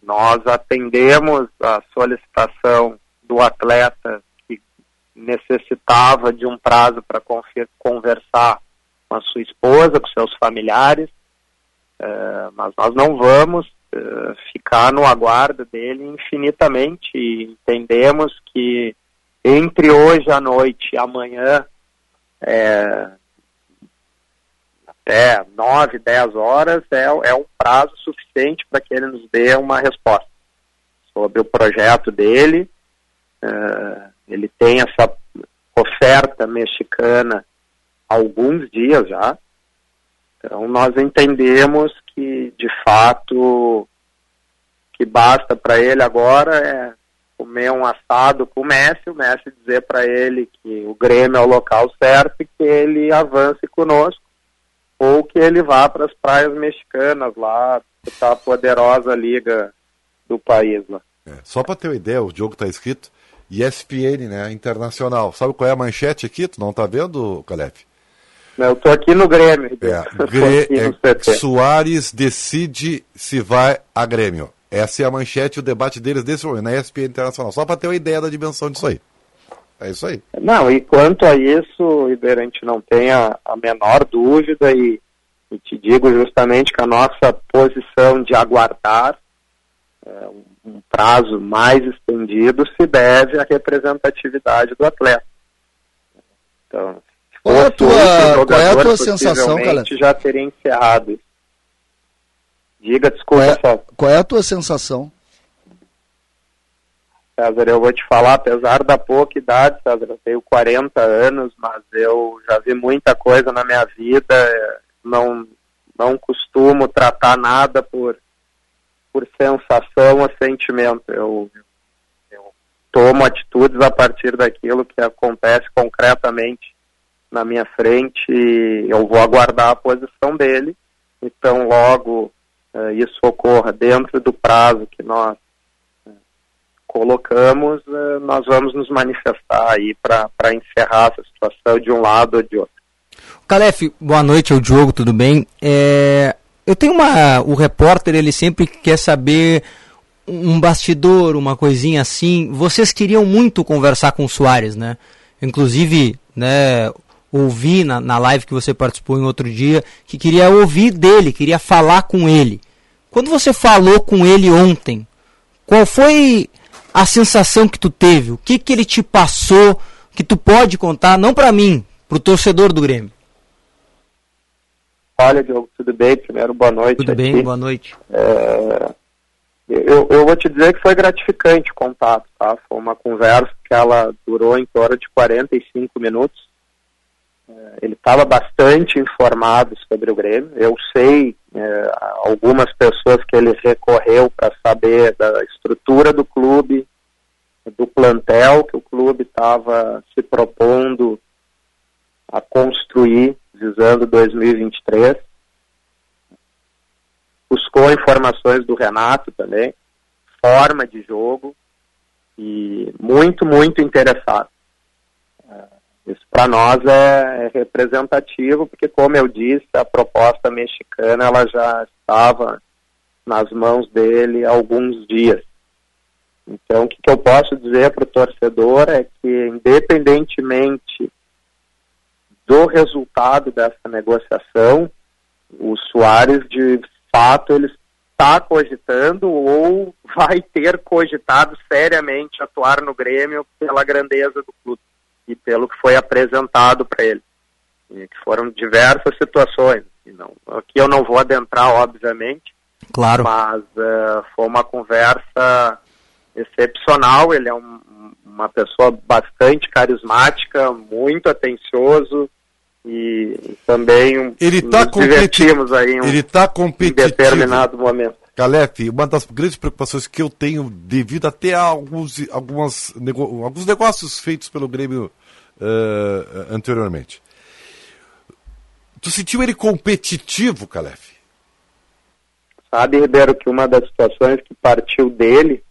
Nós atendemos a solicitação do atleta que necessitava de um prazo para conversar com a sua esposa, com seus familiares, uh, mas nós não vamos uh, ficar no aguardo dele infinitamente e entendemos que entre hoje à noite e amanhã é, até 9, 10 horas é, é um prazo suficiente para que ele nos dê uma resposta sobre o projeto dele. Uh, ele tem essa oferta mexicana há alguns dias já. Então nós entendemos que de fato que basta para ele agora é comer um assado com o Messi, o Messi dizer para ele que o Grêmio é o local certo e que ele avance conosco, ou que ele vá para as praias mexicanas lá, tá a poderosa liga do país lá. É, só para ter uma ideia, o jogo está escrito ESPN, né, internacional. Sabe qual é a manchete aqui? Tu não tá vendo, Calef? Eu tô aqui no Grêmio. É, Grê, é, Soares decide se vai a Grêmio. Essa é a manchete e o debate deles desse momento, na ESPN Internacional. Só para ter uma ideia da dimensão disso aí. É isso aí. Não, e quanto a isso, Ribeiro, a gente não tem a, menor dúvida e, e, te digo justamente que a nossa posição de aguardar é, um prazo mais estendido se deve à representatividade do atleta. Então, qual é a tua, qual é a tua sensação, cara? já teria encerrado. Diga, desculpa, qual é, qual é a tua sensação? César, eu vou te falar, apesar da pouca idade, César, eu tenho 40 anos, mas eu já vi muita coisa na minha vida, não, não costumo tratar nada por, por sensação ou sentimento. Eu, eu tomo atitudes a partir daquilo que acontece concretamente na minha frente eu vou aguardar a posição dele. Então, logo uh, isso ocorra dentro do prazo que nós uh, colocamos, uh, nós vamos nos manifestar aí para encerrar essa situação de um lado ou de outro. Calef, boa noite, é o Diogo, tudo bem? É, eu tenho uma. O repórter, ele sempre quer saber um bastidor, uma coisinha assim. Vocês queriam muito conversar com o Soares, né? Inclusive, né, ouvi na, na live que você participou em outro dia, que queria ouvir dele, queria falar com ele. Quando você falou com ele ontem, qual foi a sensação que tu teve? O que, que ele te passou que tu pode contar, não para mim, para o torcedor do Grêmio? Olha, Diogo, tudo bem? Primeiro, boa noite. Tudo aqui. bem, boa noite. É, eu, eu vou te dizer que foi gratificante o contato, tá? Foi uma conversa que ela durou em torno de 45 minutos. É, ele estava bastante informado sobre o Grêmio. Eu sei é, algumas pessoas que ele recorreu para saber da estrutura do clube, do plantel que o clube estava se propondo a construir visando 2023. Buscou informações do Renato também, forma de jogo e muito, muito interessado. Isso para nós é, é, representativo, porque como eu disse, a proposta mexicana ela já estava nas mãos dele há alguns dias. Então, o que, que eu posso dizer para o torcedor é que, independentemente do resultado dessa negociação, o Soares, de fato, ele está cogitando ou vai ter cogitado seriamente atuar no Grêmio pela grandeza do clube e pelo que foi apresentado para ele. E que foram diversas situações. Não, aqui eu não vou adentrar, obviamente. Claro. Mas uh, foi uma conversa excepcional. Ele é um, uma pessoa bastante carismática, muito atencioso e também um, ele tá divertimos aí um, ele tá competitivo. em determinado momento. Calef, uma das grandes preocupações que eu tenho devido até a alguns, algumas, alguns negócios feitos pelo Grêmio uh, anteriormente. Tu sentiu ele competitivo, Calef? Sabe, Ribeiro, que uma das situações que partiu dele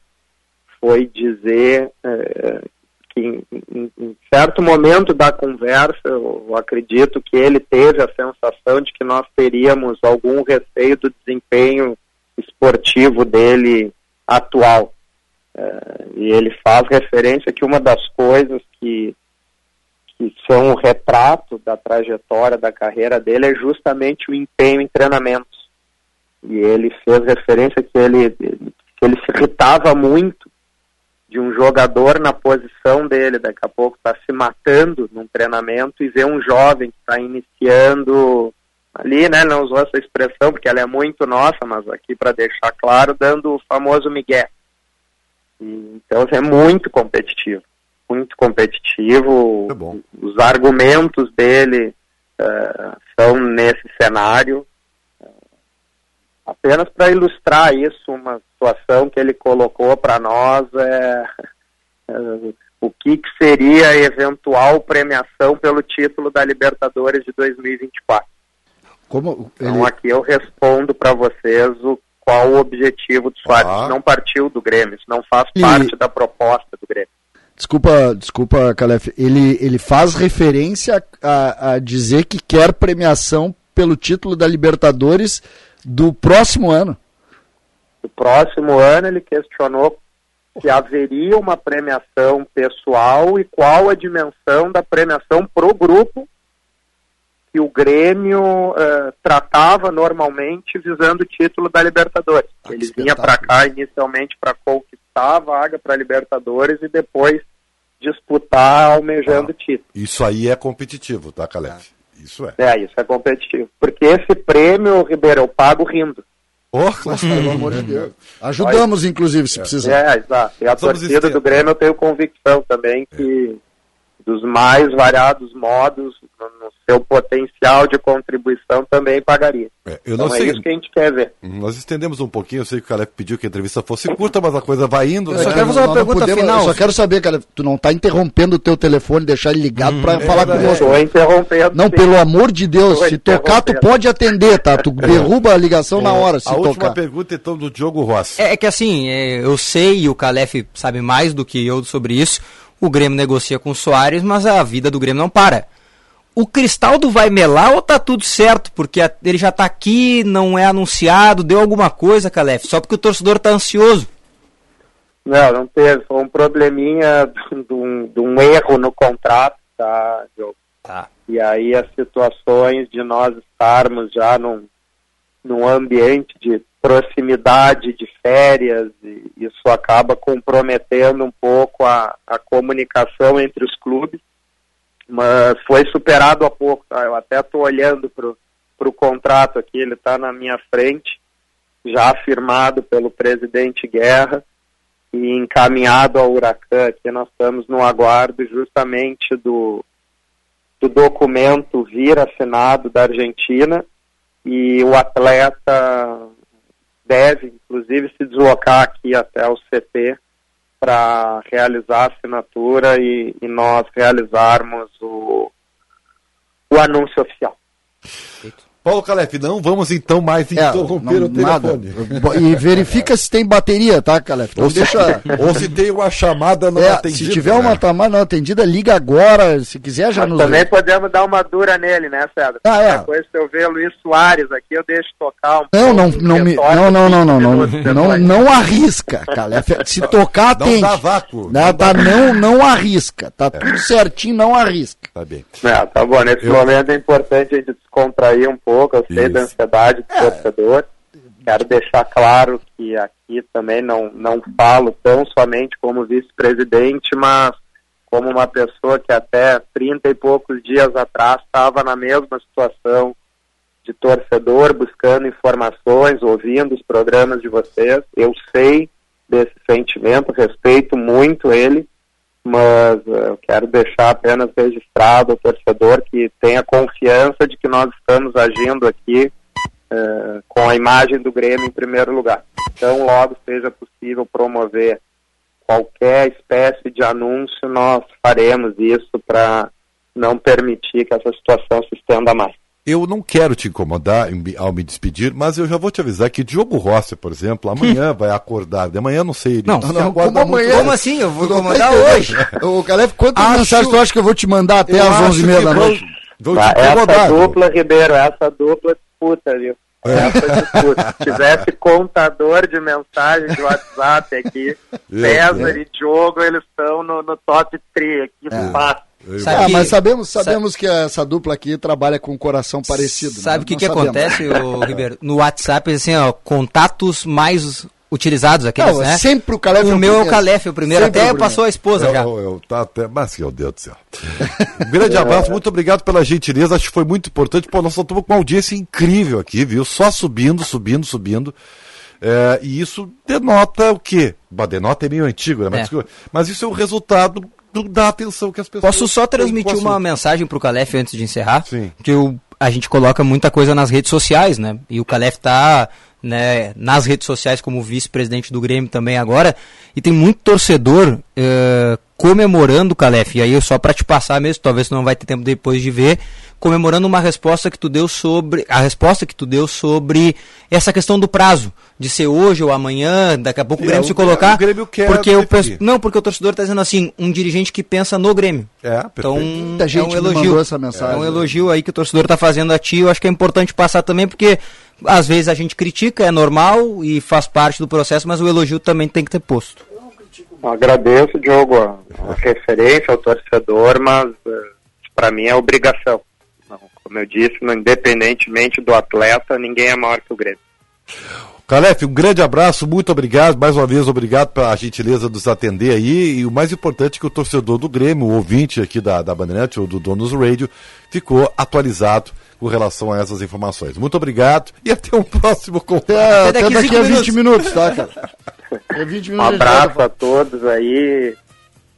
foi dizer uh, que em, em, em, certo momento da conversa, eu acredito que ele teve a sensação de que nós teríamos algum receio do desempenho esportivo dele atual. É, e ele faz referência que uma das coisas que, que são o retrato da trajetória da carreira dele é justamente o empenho em treinamentos. E ele fez referência que ele, que ele se irritava muito de um jogador na posição dele, daqui a pouco está se matando num treinamento e ver um jovem que está iniciando ali, né, não usou essa expressão porque ela é muito nossa, mas aqui para deixar claro, dando o famoso migué. E, então é muito competitivo, muito competitivo. É Os argumentos dele uh, são nesse cenário. apenas para ilustrar isso, uma situação que ele colocou para nós é, é o que, que, seria a eventual premiação pelo título da Libertadores de 2024. Como ele... Então aqui eu respondo para vocês o qual o objetivo do Soares. Ah. Não partiu do Grêmio, isso não faz e... parte da proposta do Grêmio. Desculpa, desculpa, Calef. Ele, ele faz referência a, a dizer que quer premiação pelo título da Libertadores do próximo ano. Do próximo ano ele questionou se haveria uma premiação pessoal e qual a dimensão da premiação pro grupo que o Grêmio uh, tratava normalmente visando o título da Libertadores. Ah, Ele vinha para cá inicialmente para conquistar a vaga para a Libertadores e depois disputar almejando o ah, título. Isso aí é competitivo, tá, Calef? Isso é. É, isso é competitivo. Porque esse prêmio, Ribeiro, eu pago rindo. Oh, pelo amor de Deus. Ajudamos, inclusive, se é. precisar. É, exato. E a Somos torcida do Grêmio eu tenho convicção também que é. Dos mais variados modos, no seu potencial de contribuição também pagaria. É, eu não então é sei. é isso que a gente quer ver. Hum, nós estendemos um pouquinho, eu sei que o Caleb pediu que a entrevista fosse curta, mas a coisa vai indo. Eu né? só quero fazer uma pergunta podemos, final. Eu só quero saber, Caleb, tu não está interrompendo o teu telefone, deixar ele ligado hum, para é falar com você. Estou interrompendo. Não, sim. pelo amor de Deus, se tocar tu pode atender, tá? Tu derruba a ligação na hora, se a tocar. A última pergunta então do Diogo Rossi. É, é que assim, é, eu sei e o Calef sabe mais do que eu sobre isso, o Grêmio negocia com o Soares, mas a vida do Grêmio não para o Cristaldo vai melar ou tá tudo certo? Porque ele já tá aqui, não é anunciado, deu alguma coisa, Calef, só porque o torcedor tá ansioso. Não, não teve. Foi um probleminha de um, de um erro no contrato, tá, Diogo? Tá. E aí as situações de nós estarmos já num, num ambiente de proximidade de férias, e isso acaba comprometendo um pouco a, a comunicação entre os clubes mas foi superado há pouco. Tá? Eu até estou olhando para o contrato aqui, ele está na minha frente, já firmado pelo presidente Guerra e encaminhado ao Huracan. Aqui nós estamos no aguardo justamente do, do documento vir assinado da Argentina e o atleta deve, inclusive, se deslocar aqui até o CT para realizar a assinatura e, e, nós realizarmos o, o anúncio oficial. Paulo Calef, não vamos então mais é, interromper não, o telefone. Nada. E verifica se tem bateria, tá, Calef? Ou, deixa... ou se tem uma chamada não é, atendida. Se tiver né? uma chamada não atendida, liga agora. Se quiser, já Mas nos. Também podemos dar uma dura nele, né, Cedro? Ah, é. Depois, se eu ver Luiz Soares aqui, eu deixo tocar um Não, não, não, me, não, não, não, não, não, não, não, arrisca, Calef. Se tocar, tem. Não dá vácuo. Não, tá, não, não arrisca. Tá tudo certinho, não arrisca. Tá bem. É, tá bom. Nesse eu... momento é importante a gente descontrair um pouco. Eu sei Isso. da ansiedade do é. torcedor. Quero deixar claro que aqui também não, não falo tão somente como vice-presidente, mas como uma pessoa que até 30 e poucos dias atrás estava na mesma situação de torcedor, buscando informações, ouvindo os programas de vocês. Eu sei desse sentimento, respeito muito ele mas uh, eu quero deixar apenas registrado o torcedor que tenha confiança de que nós estamos agindo aqui uh, com a imagem do Grêmio em primeiro lugar. Então, logo seja possível promover qualquer espécie de anúncio, nós faremos isso para não permitir que essa situação se estenda mais. Eu não quero te incomodar ao me despedir, mas eu já vou te avisar que Diogo Rossi, por exemplo, amanhã vai acordar. De amanhã não sei. Ele não, não, não como amanhã? Como assim? Eu vou incomodar hoje. o Calef, quantas acho... mensagens tu acha que eu vou te mandar até as 11h30 da noite? Vou, vou te essa dupla, Ribeiro, essa dupla disputa, viu? Essa disputa. Se tivesse contador de mensagens de WhatsApp aqui, César e Diogo, eles estão no, no top 3 aqui, fácil. Ah, mas sabemos, sabemos que essa dupla aqui trabalha com um coração parecido. né? Sabe o que, Nós que sabemos. acontece, ô, Ribeiro? No WhatsApp, assim, ó, contatos mais utilizados aqueles, Não, né? sempre o Calef é O o meu é o primeiro. Calef, o primeiro. Sempre Até o primeiro. passou a esposa Eu, já. eu, eu- tá até, mas meu Deus do céu. Um grande abraço, muito obrigado pela gentileza, acho que foi muito importante. Pô, nós estamos com uma audiência incrível aqui, viu? Só subindo, subindo, subindo. É, e isso denota o quê? Bah, denota é meio antigo, né? Mas, É. mas isso é o resultado do- da atenção que as pessoas Posso só transmitir uma mensagem pro Calef antes de encerrar? Sim. Que o, a gente coloca muita coisa nas redes sociais, né? E o Calef tá né, nas redes sociais como vice-presidente do Grêmio também agora. E tem muito torcedor eh, comemorando o Calef. E aí, só para te passar mesmo, talvez não vai ter tempo depois de ver, comemorando uma resposta que tu deu sobre. A resposta que tu deu sobre essa questão do prazo. De ser hoje ou amanhã, daqui a pouco o É, Grêmio o- se colocar. o Grêmio quer porque o, não, porque o torcedor está dizendo assim, um dirigente que pensa no Grêmio. É, perfeito. Então, Muita é gente um me elogio. essa mensagem. É um elogio aí que o torcedor está fazendo a ti. Eu acho que é importante passar também, porque às vezes a gente critica, é normal e faz parte do processo, mas o elogio também tem que ter posto. Agradeço, Diogo, a, a referência ao torcedor, mas para mim é obrigação. Como eu disse, independentemente do atleta, ninguém é maior que o Grêmio. Calef, um grande abraço, muito obrigado, mais uma vez obrigado pela gentileza de nos atender aí, e o mais importante é que o torcedor do Grêmio, o ouvinte aqui da, da Bandeirantes ou do Donos Radio, ficou atualizado com relação a essas informações. Muito obrigado e até um próximo contato. Até, Até até daqui daqui a cinco 20 minutos, tá, cara? Daqui a 20 Um minutos. gente abraço a todos aí.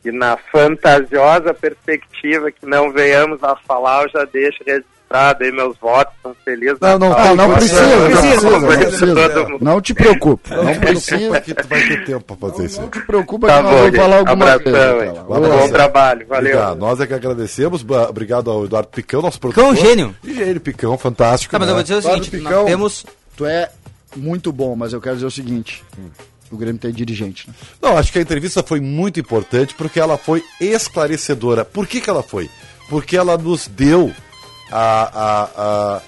E na fantasiosa perspectiva que não venhamos a falar, eu já deixo registrado aí meus votos. São felizes. Não, não, Ah, não Não precisa, não precisa, não precisa. Não te preocupe, não precisa que tu vai ter tempo para fazer isso. Não te preocupa Tá que nós bom, vamos gente. falar alguma Abração, coisa. Um abraço. Bom trabalho. Valeu. Obrigado. Nós é que agradecemos. Obrigado ao Eduardo Picão, nosso produtor. Picão, gênio. Gênio, Picão, fantástico. Tá, mas né? eu vou dizer o Eduardo seguinte, Picão. nós temos... Tu é muito bom, mas eu quero dizer o seguinte. O Grêmio tem dirigente. Né? Não, acho que a entrevista foi muito importante porque ela foi esclarecedora. Por que, que ela foi? Porque ela nos deu a, a, a-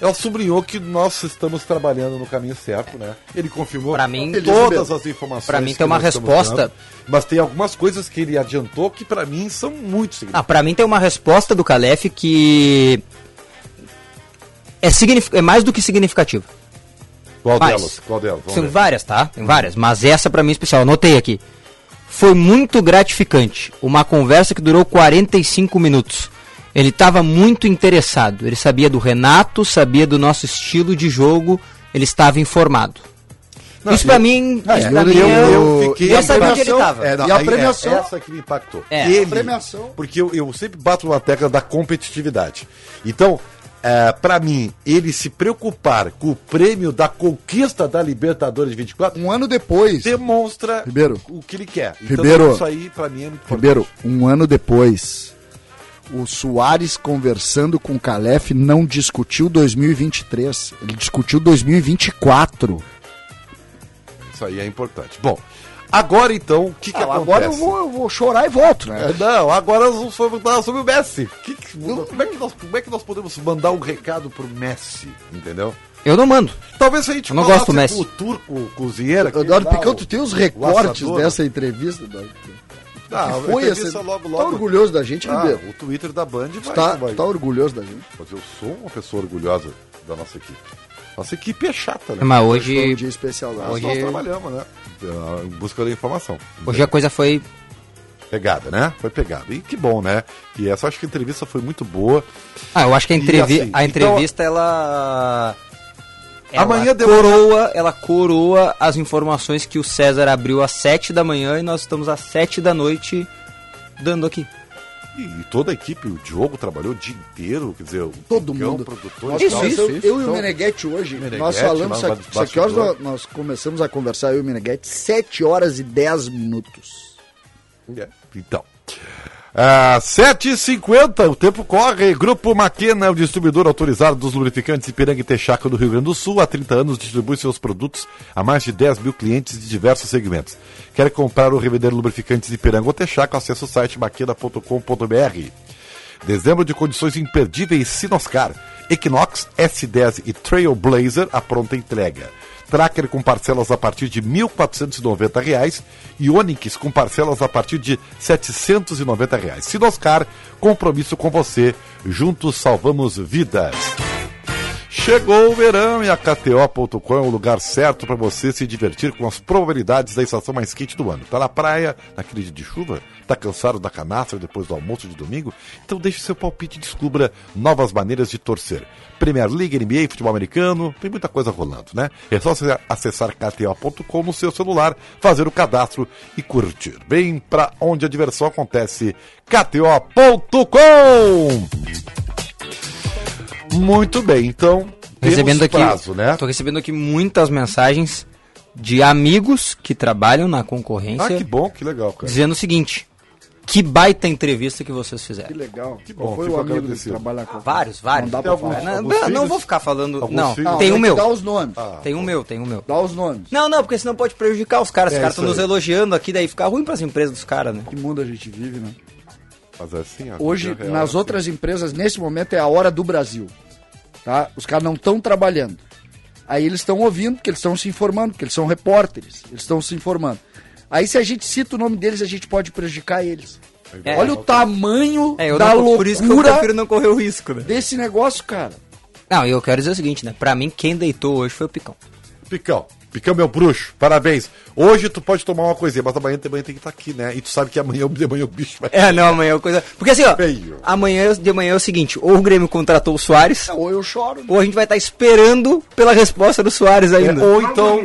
Ela sublinhou que nós estamos trabalhando no caminho certo, né? Ele confirmou Pra mim- todas as informações. Pra mim tem uma resposta- dando, mas tem algumas coisas que ele adiantou que pra mim são muito Ah, significativas. pra mim tem uma resposta do Calef que é, é mais do que significativa. Qual mais. delas? Qual delas? Vamos São ver. várias, tá? Tem várias, mas essa pra mim é especial, anotei aqui. Foi muito gratificante, uma conversa que durou 45 minutos. Ele estava muito interessado, ele sabia do Renato, sabia do nosso estilo de jogo, ele estava informado. isso pra mim, isso é, pra eu- mim eu- é- eu fiquei- eu sabia onde ele tava. É, não, E a aí é premiação? essa que me impactou. É. Ele, A premiação. Porque eu, eu sempre bato na tecla da competitividade. Então, é, para mim, ele se preocupar com o prêmio da conquista da Libertadores de 24 Um ano depois, demonstra Ribeiro. o que ele quer. Então, Ribeiro. isso aí, pra mim, é muito importante. Ribeiro, um ano depois, o Soares conversando com o Calef não discutiu 2023, ele discutiu 2024. Isso aí é importante. Bom, agora então, o que, que Ah, acontece? agora eu vou, eu vou chorar e volto, né? É, Não, agora nós vamos falar sobre o Messi. Que que- como, é que nós, como é que nós podemos mandar um recado pro Messi? Entendeu? Eu não mando. Talvez a gente Eu não gosto do Messi. o turco cozinheiro. Eduardo Picão, o- tu tem os recortes assador. dessa entrevista? Eduardo? Ah, Que a foi essa? logo, Tá logo. orgulhoso da gente, Ah, Ribeiro? o Twitter da Band vai, tá, vai. tá orgulhoso da gente? Mas eu sou uma pessoa orgulhosa da nossa equipe. Nossa equipe é chata, né? Mas Foi um hoje, dia especial lá. Hoje- nós trabalhamos, né? Em busca da informação. hoje a coisa foi Pegada, né? Foi pegada. E que bom, né? E essa acho que a entrevista foi muito boa. Ah, eu acho que a, E entrevi assim, a então- entrevista, ela... ela Amanhã deu- coroa, ela coroa as informações que o César abriu às 7 da manhã e nós estamos às 7 da noite dando aqui. E, e toda a equipe, o Diogo trabalhou o dia inteiro, quer dizer, o Todo Picão, mundo. produtor. Nós Isso, tal. isso, eu, eu e o Meneghetti hoje, Meneghetti, nós falamos, lá isso aqui, horas nós, nós começamos a conversar, eu e o Meneghetti, 7 horas e 10 minutos. É, Então. Ah, 7h50, o tempo corre. Grupo Maquena é o distribuidor autorizado dos lubrificantes Ipiranga e Texaco do Rio Grande do Sul. Há 30 anos distribui seus produtos a mais de 10 mil clientes de diversos segmentos. Quer comprar ou revender lubrificantes Ipiranga ou Texaco? Acesse o site maquena.com.br. Dezembro de condições imperdíveis Sinoscar. Equinox, S10 e Trailblazer a pronta entrega. Tracker com parcelas a partir de 1.490 reais e Onix com parcelas a partir de 790 reais. Sinoscar, compromisso com você. Juntos salvamos vidas. Chegou o verão e a KTO.com é o lugar certo para você se divertir com as probabilidades da estação mais quente do ano. Tá na praia, naquele dia de chuva? Tá cansado da canastra depois do almoço de domingo? Então deixe seu palpite e descubra novas maneiras de torcer. Premier League, NBA, futebol americano, tem muita coisa rolando, né? É só você acessar KTO.com no seu celular, fazer o cadastro e curtir. Bem para onde a diversão acontece, KTO.com! Muito bem, então. recebendo aqui, prazo, né? Tô recebendo aqui muitas mensagens de amigos que trabalham na concorrência. Ah, que bom, que legal, cara. Dizendo o seguinte: que baita entrevista que vocês fizeram. Que legal. Que bom, Qual foi o amigo que agradecido. trabalha com Vários, vários. Não dá pra alguns- falar. Não, alguns não, não vou ficar falando. Alguns Não, filhos? tem o que meu. Dá os nomes. Tem o meu, tem o meu. Dá os nomes. Não, não, porque senão pode prejudicar os caras. É os caras estão nos elogiando aqui, daí fica ruim pras empresas dos caras, né? Que mundo a gente vive, né? Mas é assim, Hoje, real nas é assim. outras empresas, nesse momento é a hora do Brasil. Tá? Os caras não estão trabalhando. Aí eles estão ouvindo, porque eles estão se informando, porque eles são repórteres, eles estão se informando. Aí se a gente cita o nome deles, a gente pode prejudicar eles. É. Olha o tamanho É, eu da não, por isso que eu loucura prefiro não correr o risco, né? desse negócio, cara. Não, e eu quero dizer o seguinte, né? Pra mim, quem deitou hoje foi o Picão. Picão. Picão, meu bruxo, parabéns. Hoje tu pode tomar uma coisinha, mas amanhã também tem que estar aqui, né? E tu sabe que amanhã, de manhã o bicho vai. É, não, amanhã é coisa. Porque assim, ó, Feio. amanhã de manhã é o seguinte: ou o Grêmio contratou o Soares, Ou eu choro. ou a gente vai estar esperando pela resposta do Soares ainda. É, ou então,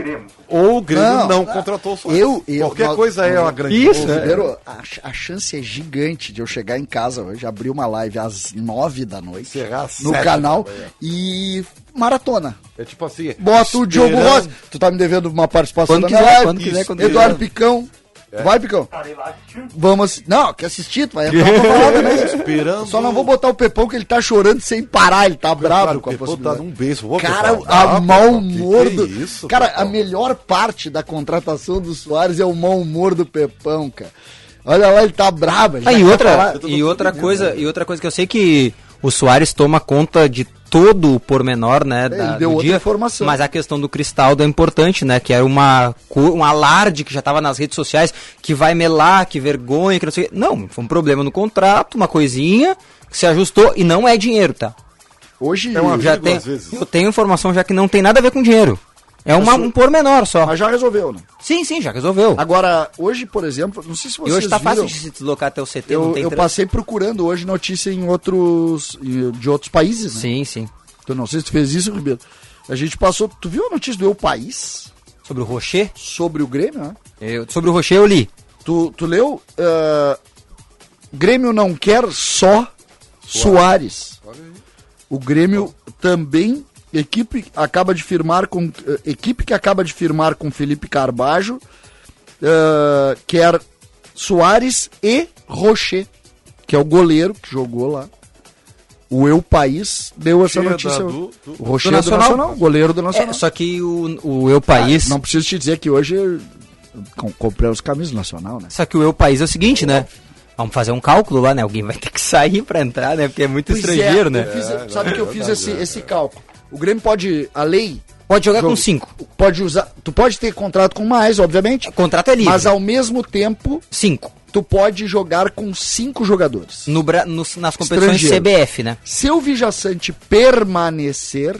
ou o Grêmio não, Não, contratou o Soares. Eu, eu, Qualquer nós- coisa é uma grande Isso, coisa. Ribeiro, a, a chance é gigante de eu chegar em casa hoje, abrir uma live às nove da noite no canal e maratona. É tipo assim. Bota o Diogo Rossi. Tu tá me devendo uma participação Quando da quiser, live. quando quiser, quando Eduardo quiser. Picão. É. Vai, Picão. Vamos. Não, quer assistir? Tu vai entrar pra falar também. Esperando. Só não vou botar o Pepão que ele tá chorando sem parar, ele tá bravo Claro, com a tá possibilidade. num beijo. Ô, Cara, Pepão, a ah, mau humor que é do. isso, cara, Pepão? a melhor parte da contratação do Soares é o mau humor do Pepão, cara. Olha lá, ele tá brabo. ele Ah, e outra, e outra coisa, né? e outra coisa que eu sei que o Soares toma conta de todo o pormenor, né, da, ele deu do outra dia, informação. mas a questão do Cristaldo é importante, né, que era uma co- um alarde que já estava nas redes sociais, que vai melar, que vergonha, que não sei, o quê. não, foi um problema no contrato, uma coisinha que se ajustou e não é dinheiro, tá? Hoje. É uma Já tem, às vezes. eu tenho informação já que não tem nada a ver com dinheiro. É uma, um pormenor só. Mas já resolveu, né? Sim, sim, já resolveu. Agora, hoje, por exemplo, não sei se vocês e hoje tá fácil viram, de se deslocar até o CT, não Eu, tem eu trânsito. passei procurando hoje notícia em outros. de outros países, né? Sim, sim. Então, não sei se tu fez isso, Ribeiro. A gente passou. Tu viu a notícia do Eu País Sobre o Rocher? sobre o Grêmio, né? Eu- sobre o Rocher eu li. Tu, tu leu? ah, Grêmio não quer só Soares. O Grêmio também. Equipe acaba de firmar com. eh, equipe que acaba de firmar com Felipe Carbajo. ah, quer Soares e Rocher, que é o goleiro que jogou lá. O Eu País deu essa Rocher notícia. da- do- do- o Rocher do é do Nacional. Nacional, goleiro do Nacional. É, só que o, o Eu País. Ah, não preciso te dizer que hoje com- comprei os camisas do Nacional, né? Só que o Eu País é o seguinte, né? Vamos fazer um cálculo lá, né? Alguém vai ter que sair pra entrar, né? Porque é muito Pois estrangeiro, é, né? eu fiz- É, sabe é que eu fiz esse, é. esse cálculo. O Grêmio pode, a lei, Pode jogar com cinco. pode usar, tu pode ter contrato com mais, obviamente, O contrato é livre. mas ao mesmo tempo Cinco. tu pode jogar com cinco jogadores. No, nos- nas competições. CBF, né? Se o Vijaçante permanecer,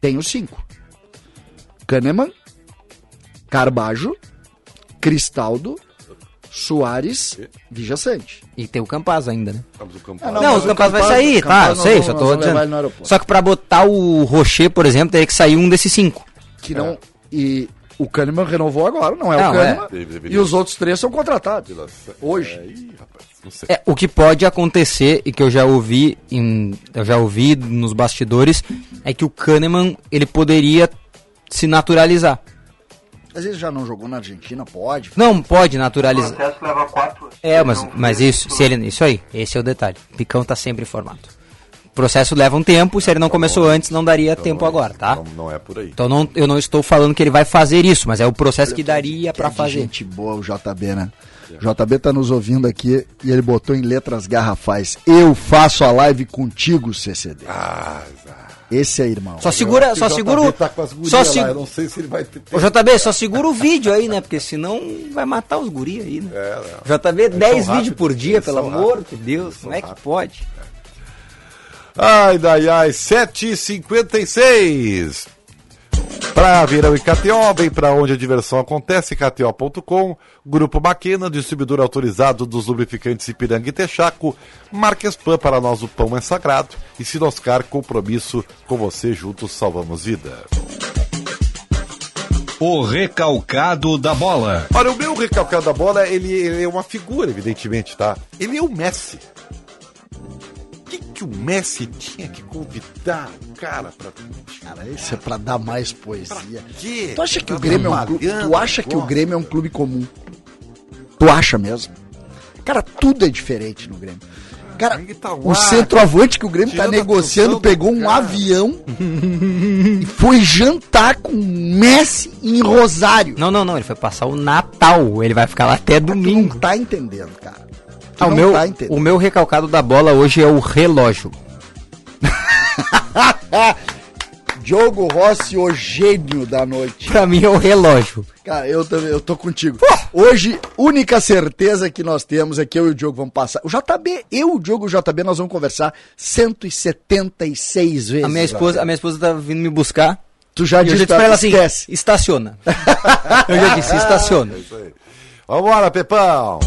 tem os cinco. Kahneman, Carbajo, Cristaldo, Soares, Vijaçante. E tem o Campaz ainda, né? No campo. Ah, Não, mas o o Campaz vai Campaz- sair, o tá? Campaz Eu nós sei, vamos- só nós tô vamos levar dizendo. ele no aeroporto. Só que pra botar o Rocher, por exemplo, teria que sair um desses cinco. Que não. E o Kahneman renovou agora, não é Não, o Kahneman. é. Deveria- E os outros três são contratados. Hoje. É, ih, rapaz, não sei. É, o que pode acontecer e que eu já ouvi em, eu já ouvi nos bastidores é que o Kahneman ele poderia se naturalizar. Às vezes já não jogou na Argentina, pode. Não pode naturalizar. processo leva quatro anos. É, mas, mas isso, se ele, isso aí, esse é o detalhe. O Picão tá sempre informado. O processo leva um tempo, se ele não começou antes, não daria Então tempo não é- agora, tá? Não, não é por aí. Então não, eu não estou falando que ele vai fazer isso, mas é o processo que daria pra De fazer. Gente boa o JB, né? JB tá nos ouvindo aqui e ele botou em letras garrafais. Eu faço a live contigo, CCD. Ah, Esse é irmão. Só segura, só segura o. Tá Só lá, se... eu não sei se ele vai ter. Ô, JB, só segura o vídeo aí, né? Porque senão vai matar os guri aí, né? É, não. JB, 10 vídeos por dia, pelo amor rápidos, de Deus. Como é que rápidos. pode? Ai, ai, ai, 7h56. Pra Virão e KTO, vem pra onde a diversão acontece, KTO.com, Grupo Maquena, distribuidor autorizado dos lubrificantes Ipiranga e Texaco, Marques Pan, para nós o pão é sagrado, e Sinoscar, compromisso com você, juntos salvamos vida. O recalcado da bola. Olha, o meu recalcado da bola, ele, ele é uma figura, evidentemente, tá? Ele é o Messi. O que, o Messi tinha que convidar o cara pra... Cara, isso é pra dar mais poesia. quê? Tu acha que o Grêmio é um clube, tu acha que o? Grêmio é um clube comum? Tu acha mesmo? Cara, tudo é diferente no Grêmio. Cara, tá o centroavante que o Grêmio tá tirando negociando pegou um cara. avião e foi jantar com o Messi em Rosário. Não, não, não. Ele foi passar o Natal. Ele vai ficar lá até Tu não domingo. tá entendendo, cara. Ah, o, não meu, tá o meu recalcado da bola hoje é o relógio. Diogo Rossi, o gênio da noite. Pra mim é o relógio. Cara, eu também, eu tô contigo. Hoje, única certeza que nós temos é que eu e o Diogo vamos passar. O JB, eu, o Diogo e o JB, nós vamos conversar 176 vezes. A minha esposa, a minha esposa tá vindo me buscar. Tu já eu já disse pra ela assim, esquece. estaciona. eu já disse, estaciona. Isso aí. Vambora, Pepão!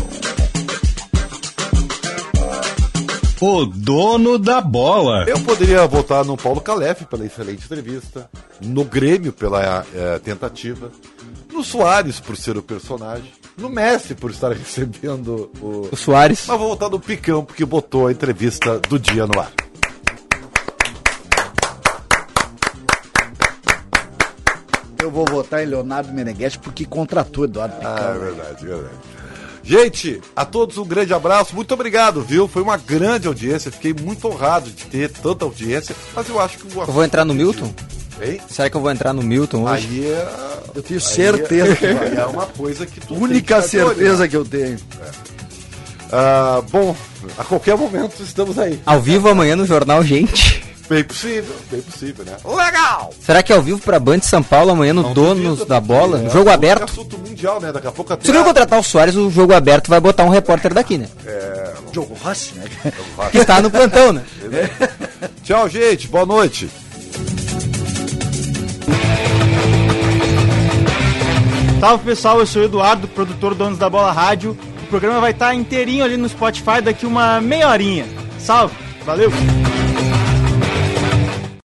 O dono da bola. Eu poderia votar no Paulo Calef pela excelente entrevista, no Grêmio pela eh, tentativa, no Soares por ser o personagem, no Messi por estar recebendo o. O Soares. Mas vou votar no Picão porque botou a entrevista do dia no ar. Eu vou votar em Leonardo Meneghetti porque contratou Eduardo Picão. Ah, é verdade, é verdade. Gente, a todos um grande abraço, muito obrigado, viu? Foi uma grande audiência, fiquei muito honrado de ter tanta audiência, mas eu acho que o Eu vou entrar no Milton? Hein? Será que eu vou entrar no Milton hoje? Aí é, Eu tenho certeza. que vai. aí é uma coisa que tu Única tem que certeza né? que eu tenho. Ah, bom, a qualquer momento estamos aí. Ao vivo amanhã no jornal, gente. Bem possível, bem possível, né? Legal! Será que é ao vivo pra Band de São Paulo amanhã no Não Donos duvido, da Bola? é, jogo é aberto. assunto mundial, né? Daqui a pouco até. Se não contratar o Soares, o jogo aberto vai botar um repórter daqui, né? Diogo Rossi, né? Que está no plantão, né? Tchau, gente. Boa noite. Salve pessoal, eu sou o Eduardo, produtor Donos da Bola Rádio. O programa vai estar inteirinho ali no Spotify daqui uma meia horinha. Salve, valeu!